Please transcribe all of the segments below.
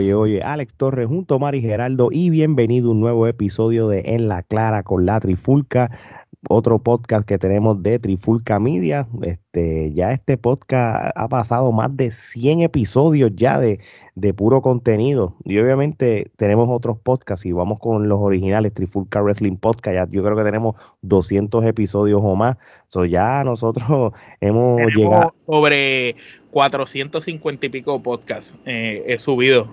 oye, oye, Alex Torres junto a Mari Geraldo y bienvenido a un nuevo episodio de En la Clara con la Trifulca, otro podcast que tenemos de Trifulca Media. Este, ya este podcast ha pasado más de 100 episodios ya de, de puro contenido. Y obviamente tenemos otros podcasts y vamos con los originales, Trifulca Wrestling Podcast. Ya, yo creo que tenemos 200 episodios o más. So ya nosotros hemos llegado. Sobre 450 y pico podcasts eh, he subido.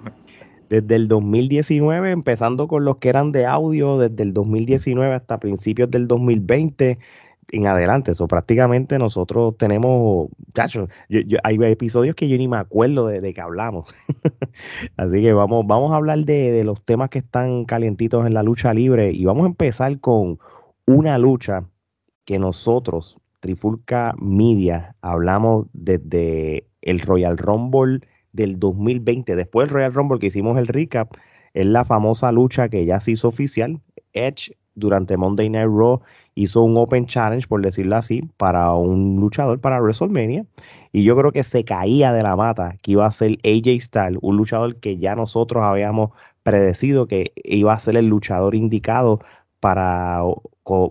Desde el 2019, empezando con los que eran de audio, desde el 2019 hasta principios del 2020 en adelante. Eso prácticamente nosotros tenemos, hay episodios que yo ni me acuerdo de, que hablamos. Así que vamos, vamos a hablar de, los temas que están calientitos en la lucha libre y vamos a empezar con una lucha que nosotros, Trifulca Media, hablamos desde el Royal Rumble del 2020. Después del Royal Rumble que hicimos el recap, es la famosa lucha que ya se hizo oficial. Edge durante Monday Night Raw hizo un Open Challenge, por decirlo así, para un luchador para WrestleMania. Y yo creo que se caía de la mata que iba a ser AJ Styles, un luchador que ya nosotros habíamos predecido que iba a ser el luchador indicado para,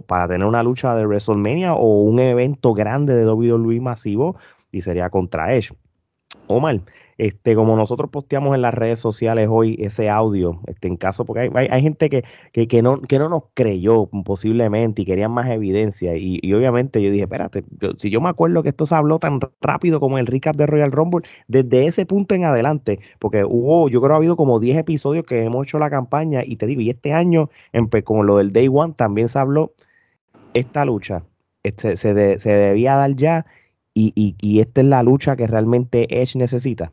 para tener una lucha de WrestleMania o un evento grande de WWE masivo y sería contra Edge. Omar, este, como nosotros posteamos en las redes sociales hoy ese audio, este, en caso, porque hay, hay, gente que, que, que, no, que no nos creyó posiblemente y querían más evidencia. Y, y obviamente yo dije, espérate, si yo me acuerdo que esto se habló tan rápido como el recap de Royal Rumble, desde ese punto en adelante, porque hubo, yo creo que ha habido como 10 episodios que hemos hecho la campaña y te digo, y este año, como lo del Day One, también se habló esta lucha. Este, se, se debía dar ya y, y, y esta es la lucha que realmente Edge necesita.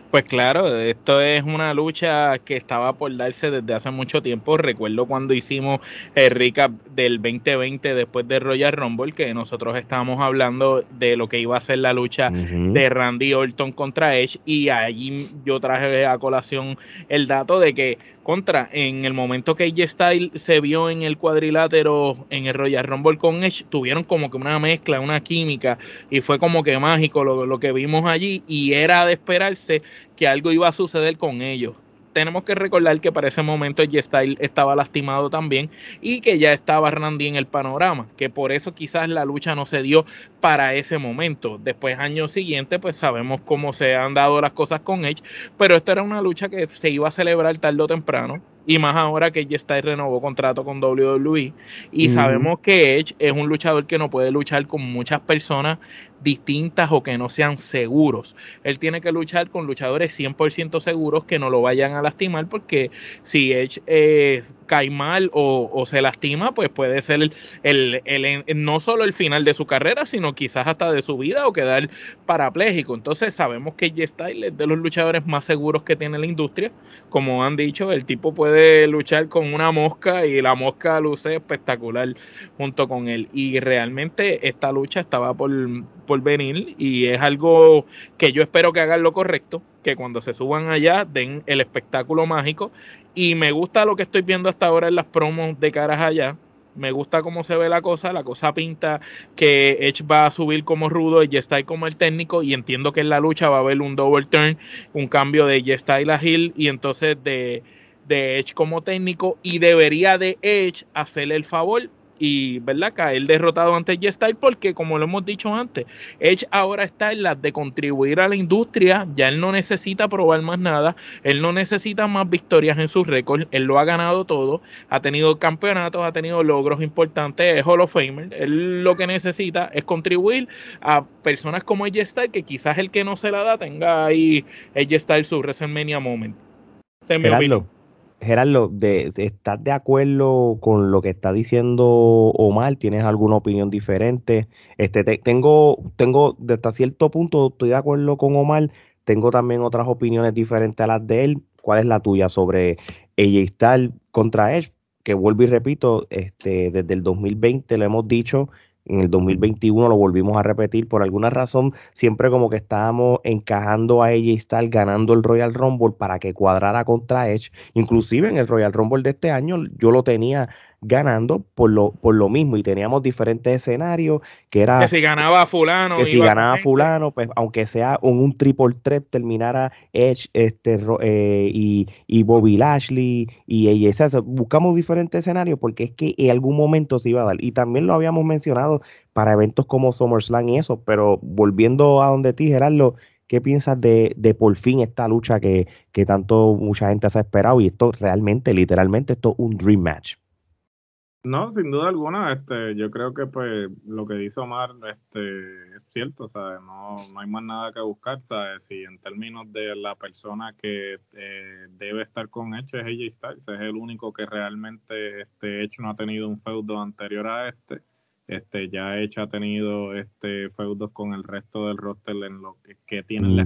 Pues claro, esto es una lucha que estaba por darse desde hace mucho tiempo. Recuerdo cuando hicimos el recap del 2020 después de Royal Rumble, que nosotros estábamos hablando de lo que iba a ser la lucha uh -huh. de Randy Orton contra Edge, y allí yo traje a colación el dato de que contra, en el momento que AJ Styles se vio en el cuadrilátero en el Royal Rumble con Edge, tuvieron como que una mezcla, una química, y fue como que mágico lo, lo que vimos allí, y era de esperarse que algo iba a suceder con ellos. Tenemos que recordar que para ese momento G-Style estaba lastimado también y que ya estaba Randy en el panorama, que por eso quizás la lucha no se dio para ese momento. Después, años siguientes, pues sabemos cómo se han dado las cosas con Edge, pero esta era una lucha que se iba a celebrar tarde o temprano. Y más ahora que G-Style renovó contrato con WWE. Y mm. sabemos que Edge es un luchador que no puede luchar con muchas personas distintas o que no sean seguros. Él tiene que luchar con luchadores 100% seguros que no lo vayan a lastimar porque si Edge eh, cae mal o, se lastima, pues puede ser el, no solo el final de su carrera, sino quizás hasta de su vida o quedar parapléjico. Entonces sabemos que G-Style es de los luchadores más seguros que tiene la industria. Como han dicho, el tipo puede luchar con una mosca y la mosca luce espectacular junto con él. Y realmente esta lucha estaba por por venir y es algo que yo espero que hagan lo correcto, que cuando se suban allá den el espectáculo mágico y me gusta lo que estoy viendo hasta ahora en las promos de caras allá. Me gusta cómo se ve la cosa, la cosa pinta que Edge va a subir como rudo, y ahí como el técnico y entiendo que en la lucha va a haber un double turn, un cambio de Style a Hill y entonces de, de Edge como técnico y debería de Edge hacerle el favor y verdad caer derrotado ante G-Style porque como lo hemos dicho antes, Edge ahora está en la de contribuir a la industria, ya él no necesita probar más nada, él no necesita más victorias en sus récords, él lo ha ganado todo, ha tenido campeonatos, ha tenido logros importantes, es Hall of Famer, él lo que necesita es contribuir a personas como Edge Style que quizás el que no se la da tenga ahí Edge Style su WrestleMania moment. Se me olvidó. Gerardo, de, ¿estás de acuerdo con lo que está diciendo Omar? ¿Tienes alguna opinión diferente? Este, te, tengo, tengo, hasta cierto punto estoy de acuerdo con Omar, tengo también otras opiniones diferentes a las de él. ¿Cuál es la tuya sobre ella Styles contra Edge? Que vuelvo y repito, este, desde el 2020 le hemos dicho En el 2021 lo volvimos a repetir. Por alguna razón, siempre como que estábamos encajando a AJ Styles ganando el Royal Rumble para que cuadrara contra Edge. Inclusive en el Royal Rumble de este año yo lo tenía ganando por lo, por lo mismo y teníamos diferentes escenarios que era que si ganaba fulano que si ganaba fulano pues aunque sea un, un triple threat terminara Edge este eh, y, y, Bobby Lashley y ella buscamos diferentes escenarios porque es que en algún momento se iba a dar y también lo habíamos mencionado para eventos como SummerSlam y eso pero volviendo a donde ti Gerardo ¿Qué piensas de, de, por fin esta lucha que, que tanto mucha gente se ha esperado? Y esto realmente, literalmente, esto es un dream match. No, sin duda alguna, este, yo creo que pues lo que dice Omar este, es cierto, ¿sabes? No, no hay más nada que buscar, ¿sabes? Si en términos de la persona que eh, debe estar con Hecho es AJ Styles, es el único que realmente este Hecho no ha tenido un feudo anterior a este, este ya Hecho ha tenido este feudos con el resto del roster en lo que, que tienen la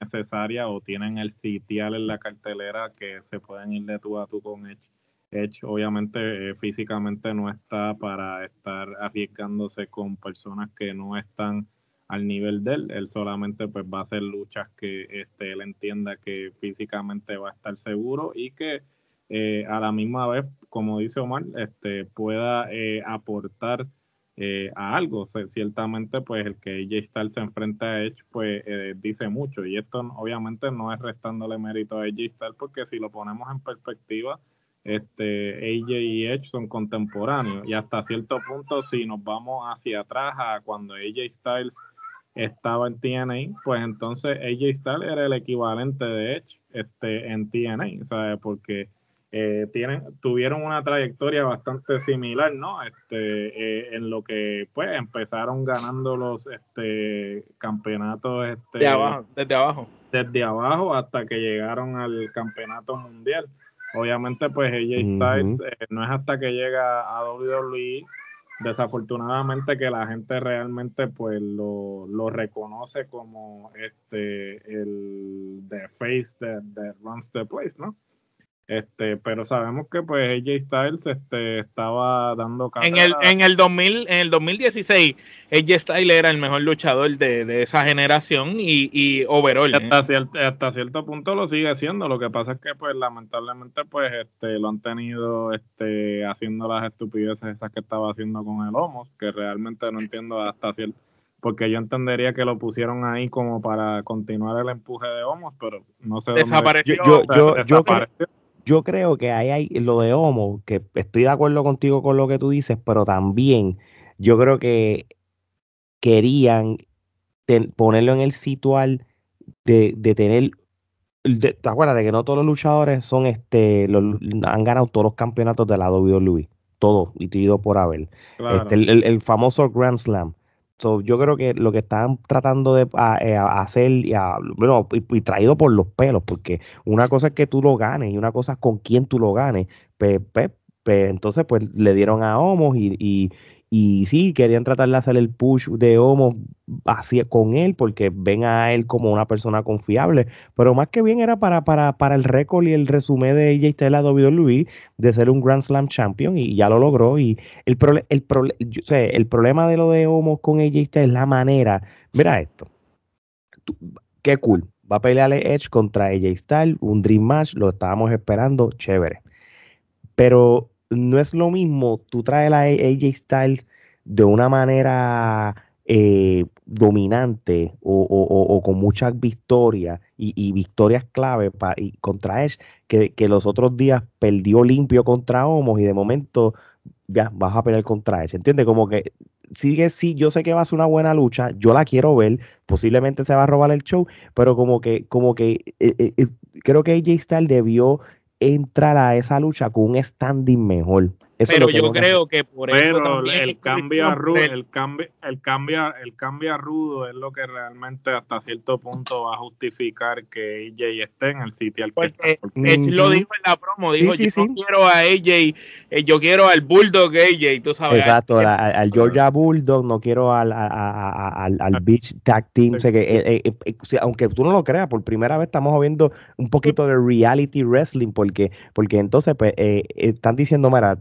necesaria o tienen el sitial en la cartelera que se pueden ir de tú a tú con Hecho Edge obviamente eh, físicamente no está para estar arriesgándose con personas que no están al nivel de él. Él solamente pues va a hacer luchas que este, él entienda que físicamente va a estar seguro y que eh, a la misma vez, como dice Omar, este, pueda eh, aportar a algo. ciertamente pues el que AJ Styles se enfrenta a Edge pues dice mucho y esto obviamente no es restándole mérito a AJ Styles porque si lo ponemos en perspectiva, este, AJ y Edge son contemporáneos y hasta cierto punto si nos vamos hacia atrás a cuando AJ Styles estaba en TNA, pues entonces AJ Styles era el equivalente de Edge este, en TNA, ¿sabes? Porque eh, tienen, tuvieron una trayectoria bastante similar, ¿no? Este, eh, en lo que pues empezaron ganando los este, campeonatos este, desde abajo. Desde abajo hasta que llegaron al campeonato mundial. Obviamente, pues AJ Styles eh, no es hasta que llega a WWE, desafortunadamente que la gente realmente pues lo, lo reconoce como este el the face that runs the place, ¿no? Este, pero sabemos que pues AJ Styles este, estaba dando en el en el 2000 en el 2016 AJ Styles era el mejor luchador de, esa generación y, y overall. Hasta, ¿eh? cierto, hasta cierto punto lo sigue haciendo. Lo que pasa es que pues lamentablemente pues este lo han tenido este haciendo las estupideces esas que estaba haciendo con el Homos, que realmente no entiendo hasta cierto porque yo entendería que lo pusieron ahí como para continuar el empuje de Homos, pero no sé desapareció, dónde yo, yo, desapareció yo creo que ahí hay lo de Homo, que estoy de acuerdo contigo con lo que tú dices, pero también yo creo que querían ponerlo en el situal de, de tener ¿te acuerdas de que no todos los luchadores son este han ganado todos los campeonatos de la WWE? Todos, y te ido por haber. Este, el, famoso Grand Slam yo creo que lo que están tratando de eh, hacer, y, bueno, y, traído por los pelos, porque una cosa es que tú lo ganes y una cosa es con quién tú lo ganes. Pues, entonces, pues le dieron a Homos y sí, querían tratar de hacer el push de Homo así con él, porque ven a él como una persona confiable. Pero más que bien era para, para, para el récord y el resumen de AJ Styles a WWE de ser un Grand Slam Champion y ya lo logró. Y el, el, el problema de lo de Homo con AJ Styles es la manera. Mira esto. qué cool. Va a pelear Edge contra AJ Styles, un Dream Match, lo estábamos esperando, chévere. Pero no es lo mismo tú traes a AJ Styles de una manera eh, dominante o, con muchas victorias y, victorias clave contra Edge que, los otros días perdió limpio contra Homos y de momento ya vas a pelear contra Edge. ¿Entiendes? Como que sigue, sí, yo sé que va a ser una buena lucha, yo la quiero ver, posiblemente se va a robar el show, pero como que, como que eh, eh, creo que AJ Styles debió entrar a esa lucha con un standing mejor pero yo creo. que por eso el cambio rudo, el cambio, el cambio, el cambio rudo es lo que realmente hasta cierto punto va a justificar que AJ esté en el sitio al que lo dijo en la promo, dijo yo quiero a AJ, eh, yo quiero al Bulldog AJ, tú sabes. Exacto, al, Georgia Bulldog, no quiero al, al, al Beach Tag Team, que, eh, eh, aunque tú no lo creas, por primera vez estamos viendo un poquito de reality wrestling, porque, porque entonces pues, están diciendo, mira,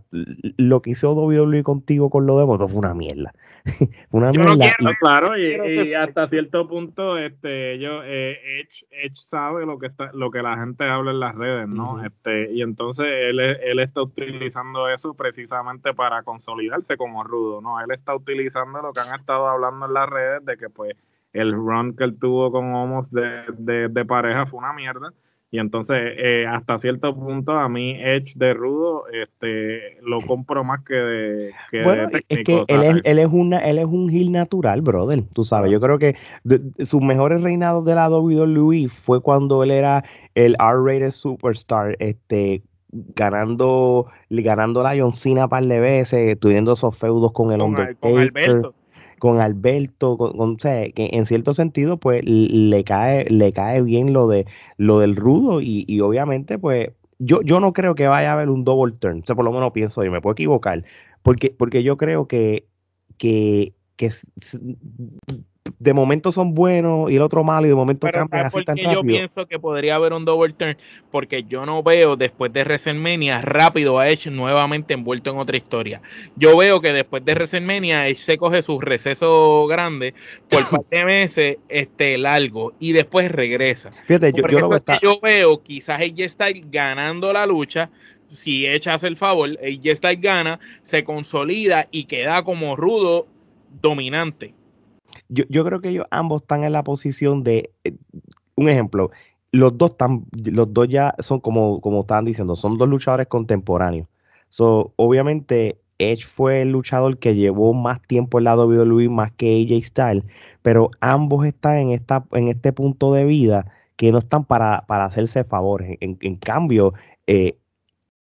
lo que hizo WWE contigo con lo de moto fue una mierda. una mierda. claro, y, hasta cierto punto, este, ellos, eh, Edge, sabe lo que está, lo que la gente habla en las redes, ¿no? Este, y entonces él, él está utilizando eso precisamente para consolidarse como rudo, ¿no? Él está utilizando lo que han estado hablando en las redes de que pues el run que él tuvo con Homos de, de pareja fue una mierda y entonces, eh, hasta cierto punto, a mí Edge de Rudo este, lo compro más que de, que bueno, Es que él es, él, es una, él es un heel natural, brother. Tú sabes, yo creo que sus mejores reinados de la WWE fue cuando él era el R-rated superstar, este, ganando, ganando la John Cena par de veces, teniendo esos feudos con el con, Undertaker con Alberto, con, que en cierto sentido, pues le cae, le cae bien lo de lo del rudo, y, obviamente, pues, yo, yo no creo que vaya a haber un double turn. O sea, por lo menos pienso, y me puedo equivocar, porque, porque yo creo que, que, que de momento son buenos y el otro malo y de momento cambian así tan rápido. Yo pienso que podría haber un double turn porque yo no veo después de WrestleMania rápido a Edge nuevamente envuelto en otra historia. Yo veo que después de WrestleMania Edge se coge su receso grande por par de meses este, largo y después regresa. Fíjate, yo, yo, yo veo quizás ella está ganando la lucha, si Edge hace el favor, ella está gana, se consolida y queda como rudo dominante yo, yo creo que ellos ambos están en la posición de, eh, un ejemplo, los dos están, los dos ya son como, como estaban diciendo, son dos luchadores contemporáneos. So, obviamente, Edge fue el luchador que llevó más tiempo en la WWE más que AJ Styles, pero ambos están en, esta, en este punto de vida que no están para, para hacerse favores. En, en cambio, eh,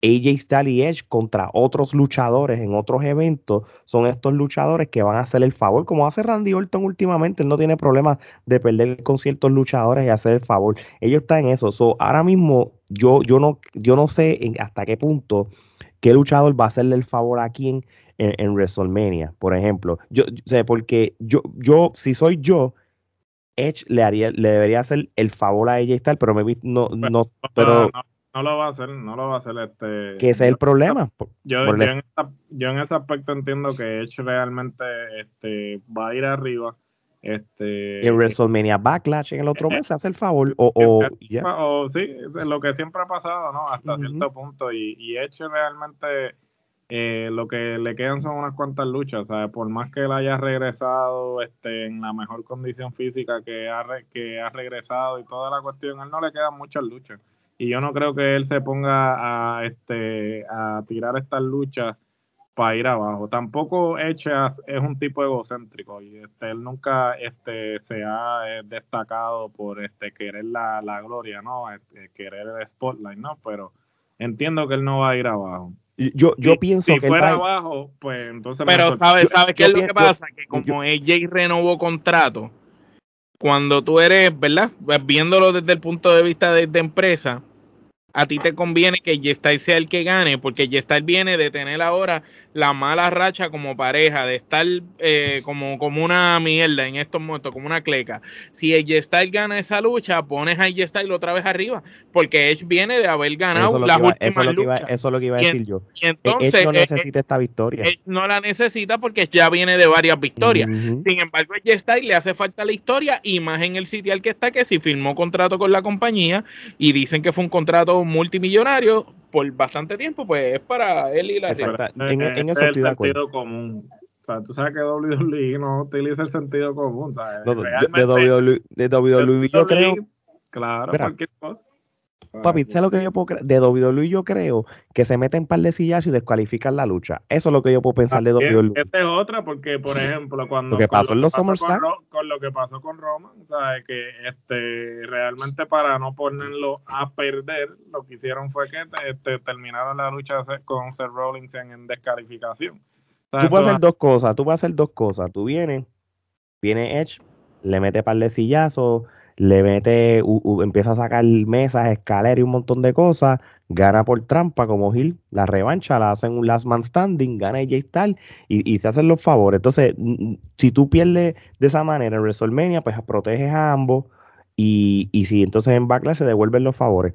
AJ Styles y Edge contra otros luchadores en otros eventos son estos luchadores que van a hacer el favor, como hace Randy Orton últimamente, él no tiene problema de perder con ciertos luchadores y hacer el favor. Ellos están en eso. ahora mismo yo, yo, no, yo no sé hasta qué punto qué luchador va a hacerle el favor a quién en, WrestleMania, por ejemplo. Yo, sé, porque yo, yo, si soy yo, Edge le haría, le debería hacer el favor a AJ Styles, pero me no, no, pero no lo va a hacer, no lo va a hacer este. Que ese es el problema. Yo, en ese aspecto entiendo que Edge realmente este, va a ir arriba. Este, en WrestleMania Backlash en el otro mes, hace el favor. O, o, o sí, lo que siempre ha pasado, ¿no? Hasta cierto punto. Y, y Edge realmente eh, lo que le quedan son unas cuantas luchas. ¿sabes? Por más que él haya regresado este, en la mejor condición física que ha, que ha regresado y toda la cuestión, a él no le quedan muchas luchas y yo no creo que él se ponga a, este, a tirar estas luchas para ir abajo. Tampoco Echas es un tipo egocéntrico y este, él nunca este, se ha eh, destacado por este, querer la, gloria, ¿no? Este, querer el spotlight, ¿no? Pero entiendo que él no va a ir abajo. Yo, yo pienso si que fuera abajo, pues entonces. Pero ¿sabes sabe qué es lo que pasa? Que como AJ renovó contrato, cuando tú eres, ¿verdad? Pues viéndolo desde el punto de vista de, empresa, a ti te conviene que G-Style sea el que gane, porque G-Style viene de tener ahora la mala racha como pareja, de estar eh, como, como una mierda en estos momentos, como una cleca. Si G-Style gana esa lucha, pones a G-Style otra vez arriba, porque Edge viene de haber ganado las últimas luchas. eso es lo que iba a decir yo. Y entonces, Edge no eh, necesita esta victoria. Edge no la necesita porque ya viene de varias victorias. Sin embargo, a G-Style le hace falta la historia y más en el sitio al que está, que si firmó contrato con la compañía y dicen que fue un contrato multimillonario por bastante tiempo, pues es para él y la en, en eso el sentido común. O sea, tú sabes que WWE no utiliza el sentido común. ¿sabes? de, WWE, de WWE yo creo. Claro, cualquier cosa. Papi, ¿sabes lo que yo puedo creer? De WWE yo creo que se meten par de sillas y descualifican la lucha. Eso es lo que yo puedo pensar de WWE. Esta es otra, porque, por ejemplo, cuando. Lo que pasó en los SummerSlam. Con, lo que pasó con Roman, ¿sabes? Que este, realmente para no ponerlo a perder, lo que hicieron fue que este, terminaron la lucha con Seth Rollins en, descalificación. Tú puedes hacer dos cosas. Tú puedes hacer dos cosas. Tú vienes, viene Edge, le mete par de sillazos le mete, empieza a sacar mesas, escaleras y un montón de cosas, gana por trampa como Gil, la revancha, la hacen un last man standing, gana y Styles y, se hacen los favores. Entonces, si tú pierdes de esa manera en WrestleMania, pues proteges a ambos y, si entonces en Backlash se devuelven los favores.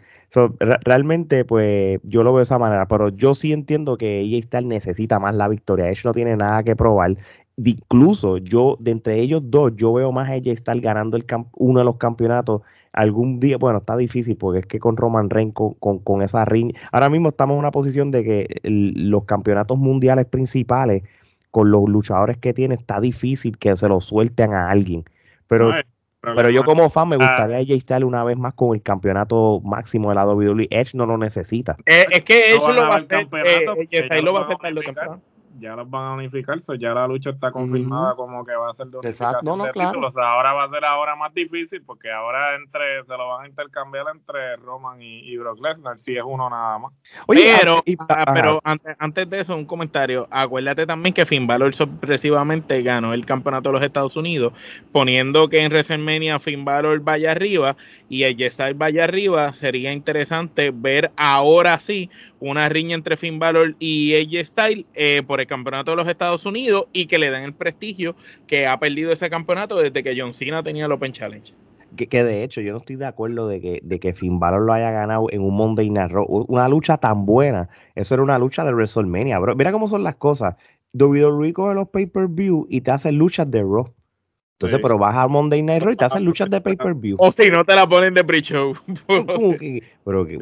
realmente, pues yo lo veo de esa manera, pero yo sí entiendo que AJ Styles necesita más la victoria. Ellos no tiene nada que probar. Incluso yo, de entre ellos dos, yo veo más a AJ Styles ganando el uno de los campeonatos algún día, bueno, está difícil porque es que con Roman Reigns, con, con, esa ring, ahora mismo estamos en una posición de que los campeonatos mundiales principales, con los luchadores que tiene, está difícil que se lo suelten a alguien. Pero, pero yo como fan me gustaría a AJ Styles una vez más con el campeonato máximo de la WWE. Edge no lo necesita. Eh, es que Edge lo va a hacer, eh, lo va a hacer para el campeonato ya los van a unificar, ya la lucha está confirmada como que va a ser de unificación no, no, de claro. títulos. ahora va a ser ahora más difícil porque ahora entre se lo van a intercambiar entre Roman y, Brock Lesnar, si es uno nada más. pero, ah, pero antes, antes, de eso, un comentario. Acuérdate también que Finn Balor sorpresivamente ganó el campeonato de los Estados Unidos, poniendo que en WrestleMania Finn Balor vaya arriba y el Styles vaya arriba. Sería interesante ver ahora sí una riña entre Finn Balor y AJ Styles eh, por el campeonato de los Estados Unidos y que le den el prestigio que ha perdido ese campeonato desde que John Cena tenía el Open Challenge. Que, de hecho yo no estoy de acuerdo de que, de que Finn Balor lo haya ganado en un Monday Night Raw. Una lucha tan buena. Eso era una lucha de WrestleMania, bro. Mira cómo son las cosas. WWE coge los pay-per-view y te hace luchas de Raw. Entonces, pero vas a Monday Night Raw y te hacen luchas de pay-per-view. O si no te la ponen de pre-show. pero que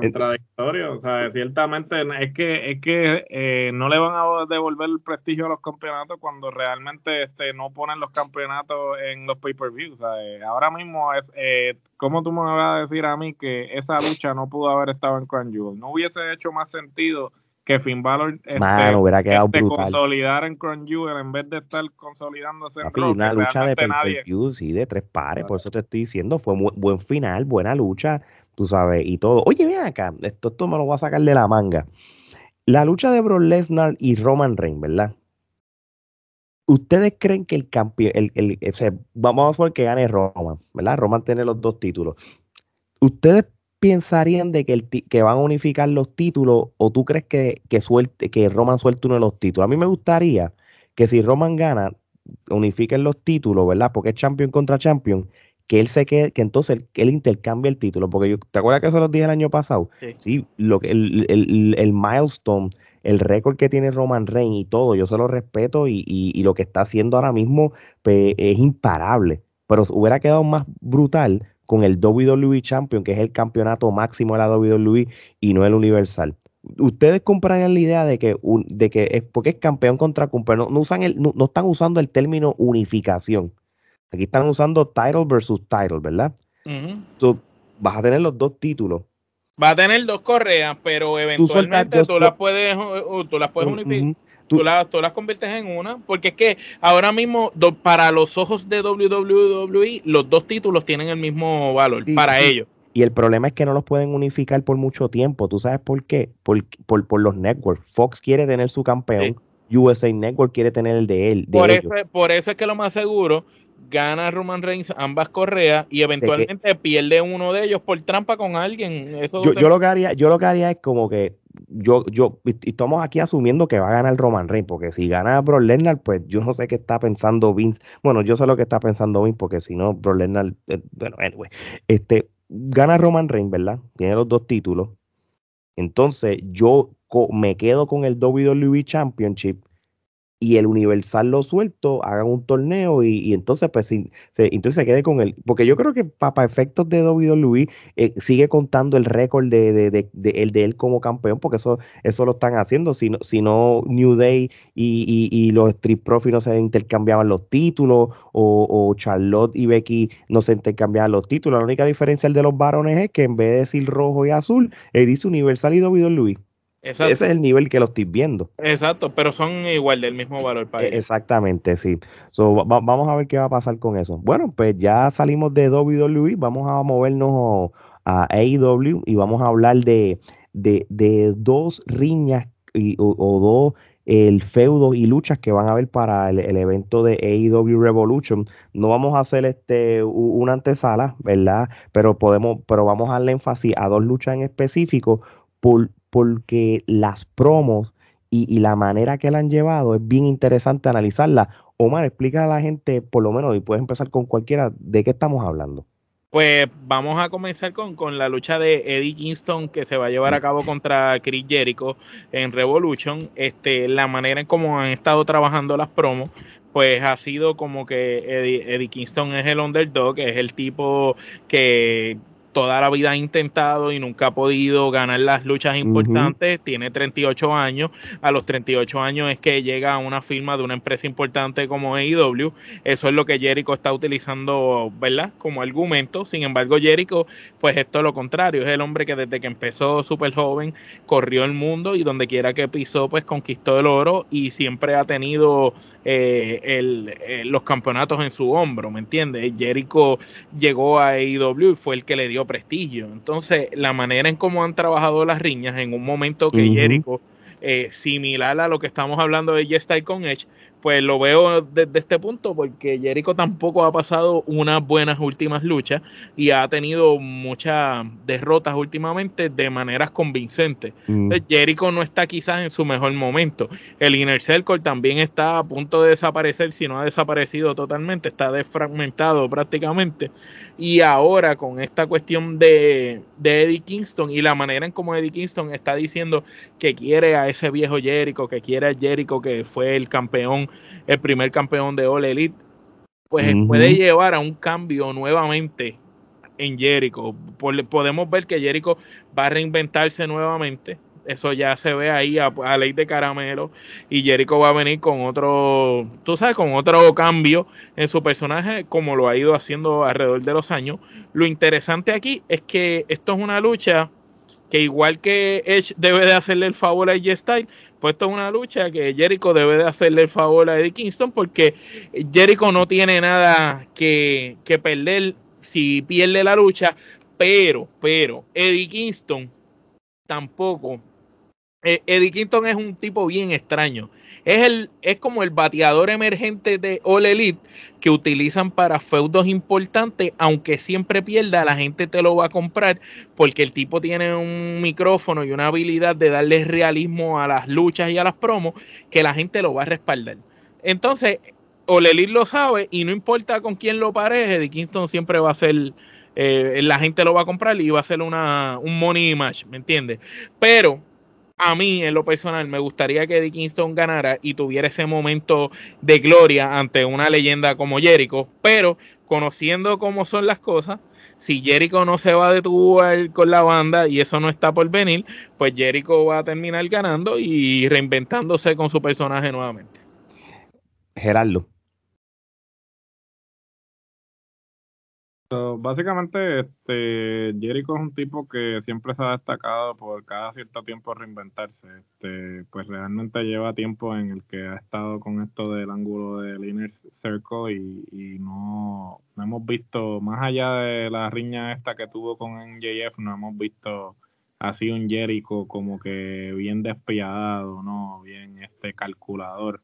contradictorio. O sea, ciertamente es que es que eh, no le van a devolver el prestigio a los campeonatos cuando realmente este no ponen los campeonatos en los pay-per-view. O sea, eh, ahora mismo es eh, ¿cómo tú me vas a decir a mí que esa lucha no pudo haber estado en Crown Jewel? No hubiese hecho más sentido que Finn Balor este, hubiera quedado este, consolidar en Crown Jewel en vez de estar consolidándose en Raw, una lucha de pay-per-view, sí, de tres pares, por eso te estoy diciendo, fue muy, buen final, buena lucha tú sabes, y todo. Oye, ven acá, esto, esto me lo voy a sacar de la manga. La lucha de Brock Lesnar y Roman Reigns, ¿verdad? ¿Ustedes creen que el campeón, el, el, vamos a ver que gane Roman, ¿verdad? Roman tiene los dos títulos. ¿Ustedes pensarían de que, el, que van a unificar los títulos o tú crees que, que, suelte, que Roman suelte uno de los títulos? A mí me gustaría que si Roman gana, unifiquen los títulos, ¿verdad? Porque es champion contra champion que él se quede, que entonces él, intercambie el título, porque yo, ¿te acuerdas que eso lo dije el año pasado? Sí, lo que el, el, el, milestone, el récord que tiene Roman Reigns y todo, yo se lo respeto y, y, lo que está haciendo ahora mismo pues, es imparable, pero hubiera quedado más brutal con el WWE Champion, que es el campeonato máximo de la WWE y no el Universal. Ustedes comprarían la idea de que, de que es porque es campeón contra campeón, no, usan el, no están usando el término unificación Aquí están usando title versus title, ¿verdad? Tú vas a tener los dos títulos. Va a tener dos correas, pero eventualmente tú, las puedes, tú las puedes unificar. Tú, las, tú las conviertes en una, porque es que ahora mismo para los ojos de WWE los dos títulos tienen el mismo valor para ellos. Y el problema es que no los pueden unificar por mucho tiempo. ¿Tú sabes por qué? Por, por, los networks. Fox quiere tener su campeón, USA Network quiere tener el de él. por, Eso, por eso es que lo más seguro gana Roman Reigns ambas correas y eventualmente pierde uno de ellos por trampa con alguien. Eso yo, lo que haría, yo lo que haría es como que yo, yo, y estamos aquí asumiendo que va a ganar Roman Reigns, porque si gana Brock Lesnar, pues yo no sé qué está pensando Vince. Bueno, yo sé lo que está pensando Vince, porque si no, Brock Lesnar, eh, bueno, anyway, este, gana Roman Reigns, ¿verdad? Tiene los dos títulos. Entonces, yo me quedo con el WWE Championship y el Universal lo suelto, hagan un torneo y, entonces pues se, entonces se quede con él. Porque yo creo que para efectos de WWE eh, sigue contando el récord de, de, de, el de él como campeón, porque eso, eso lo están haciendo. Si no, si no New Day y, y, los Street Profits no se intercambiaban los títulos, o, o, Charlotte y Becky no se intercambiaban los títulos. La única diferencia el de los varones es que en vez de decir rojo y azul, él dice Universal y WWE. Ese es el nivel que lo estoy viendo. Exacto, pero son igual del mismo valor para e, Exactamente, sí. vamos a ver qué va a pasar con eso. Bueno, pues ya salimos de WWE, vamos a movernos a AEW y vamos a hablar de, de, dos riñas o, dos el feudo y luchas que van a haber para el, evento de AEW Revolution. No vamos a hacer este una antesala, ¿verdad? Pero podemos, pero vamos a darle énfasis a dos luchas en específico por, porque las promos y, la manera que la han llevado es bien interesante analizarla. Omar, explica a la gente, por lo menos, y puedes empezar con cualquiera, de qué estamos hablando. Pues vamos a comenzar con, con, la lucha de Eddie Kingston que se va a llevar a cabo contra Chris Jericho en Revolution. Este, la manera en cómo han estado trabajando las promos, pues ha sido como que Eddie, Eddie Kingston es el underdog, es el tipo que toda la vida ha intentado y nunca ha podido ganar las luchas importantes. Tiene 38 años. A los 38 años es que llega a una firma de una empresa importante como AEW. Eso es lo que Jericho está utilizando, ¿verdad? Como argumento. Sin embargo, Jericho, pues esto es lo contrario. Es el hombre que desde que empezó súper joven corrió el mundo y donde quiera que pisó, pues conquistó el oro y siempre ha tenido eh, eh, los campeonatos en su hombro, ¿me entiendes? Jericho llegó a AEW y fue el que le dio prestigio. Entonces, la manera en cómo han trabajado las riñas en un momento que Jericho, eh, similar a lo que estamos hablando de Yes con Edge, pues lo veo desde este punto porque Jericho tampoco ha pasado unas buenas últimas luchas y ha tenido muchas derrotas últimamente de maneras convincentes. Mm. Jericho no está quizás en su mejor momento. El Inner Circle también está a punto de desaparecer, si no ha desaparecido totalmente, está desfragmentado prácticamente. Y ahora con esta cuestión de, de Eddie Kingston y la manera en cómo Eddie Kingston está diciendo que quiere a ese viejo Jericho, que quiere a Jericho que fue el campeón el primer campeón de All Elite, pues puede llevar a un cambio nuevamente en Jericho. podemos ver que Jericho va a reinventarse nuevamente. Eso ya se ve ahí a, ley de caramelo. Y Jericho va a venir con otro, tú sabes, con otro cambio en su personaje, como lo ha ido haciendo alrededor de los años. Lo interesante aquí es que esto es una lucha que igual que Edge debe de hacerle el favor a AJ Styles, pues esto es una lucha que Jericho debe de hacerle el favor a Eddie Kingston porque Jericho no tiene nada que, que perder si pierde la lucha, pero, pero Eddie Kingston tampoco eh, Eddie Kingston es un tipo bien extraño. Es, el, es como el bateador emergente de All Elite que utilizan para feudos importantes, aunque siempre pierda, la gente te lo va a comprar porque el tipo tiene un micrófono y una habilidad de darle realismo a las luchas y a las promos que la gente lo va a respaldar. Entonces, All Elite lo sabe y no importa con quién lo pareje, Kingston siempre va a ser, eh, la gente lo va a comprar y va a ser una, un money match, ¿me entiendes? Pero a mí, en lo personal, me gustaría que Eddie Kingston ganara y tuviera ese momento de gloria ante una leyenda como Jericho, pero conociendo cómo son las cosas, si Jericho no se va de tu con la banda y eso no está por venir, pues Jericho va a terminar ganando y reinventándose con su personaje nuevamente. Gerardo. Básicamente, este, Jericho es un tipo que siempre se ha destacado por cada cierto tiempo reinventarse. Este, pues realmente lleva tiempo en el que ha estado con esto del ángulo del inner circle y, no, no, hemos visto, más allá de la riña esta que tuvo con MJF, no hemos visto así un Jericho como que bien despiadado, ¿no? Bien este calculador,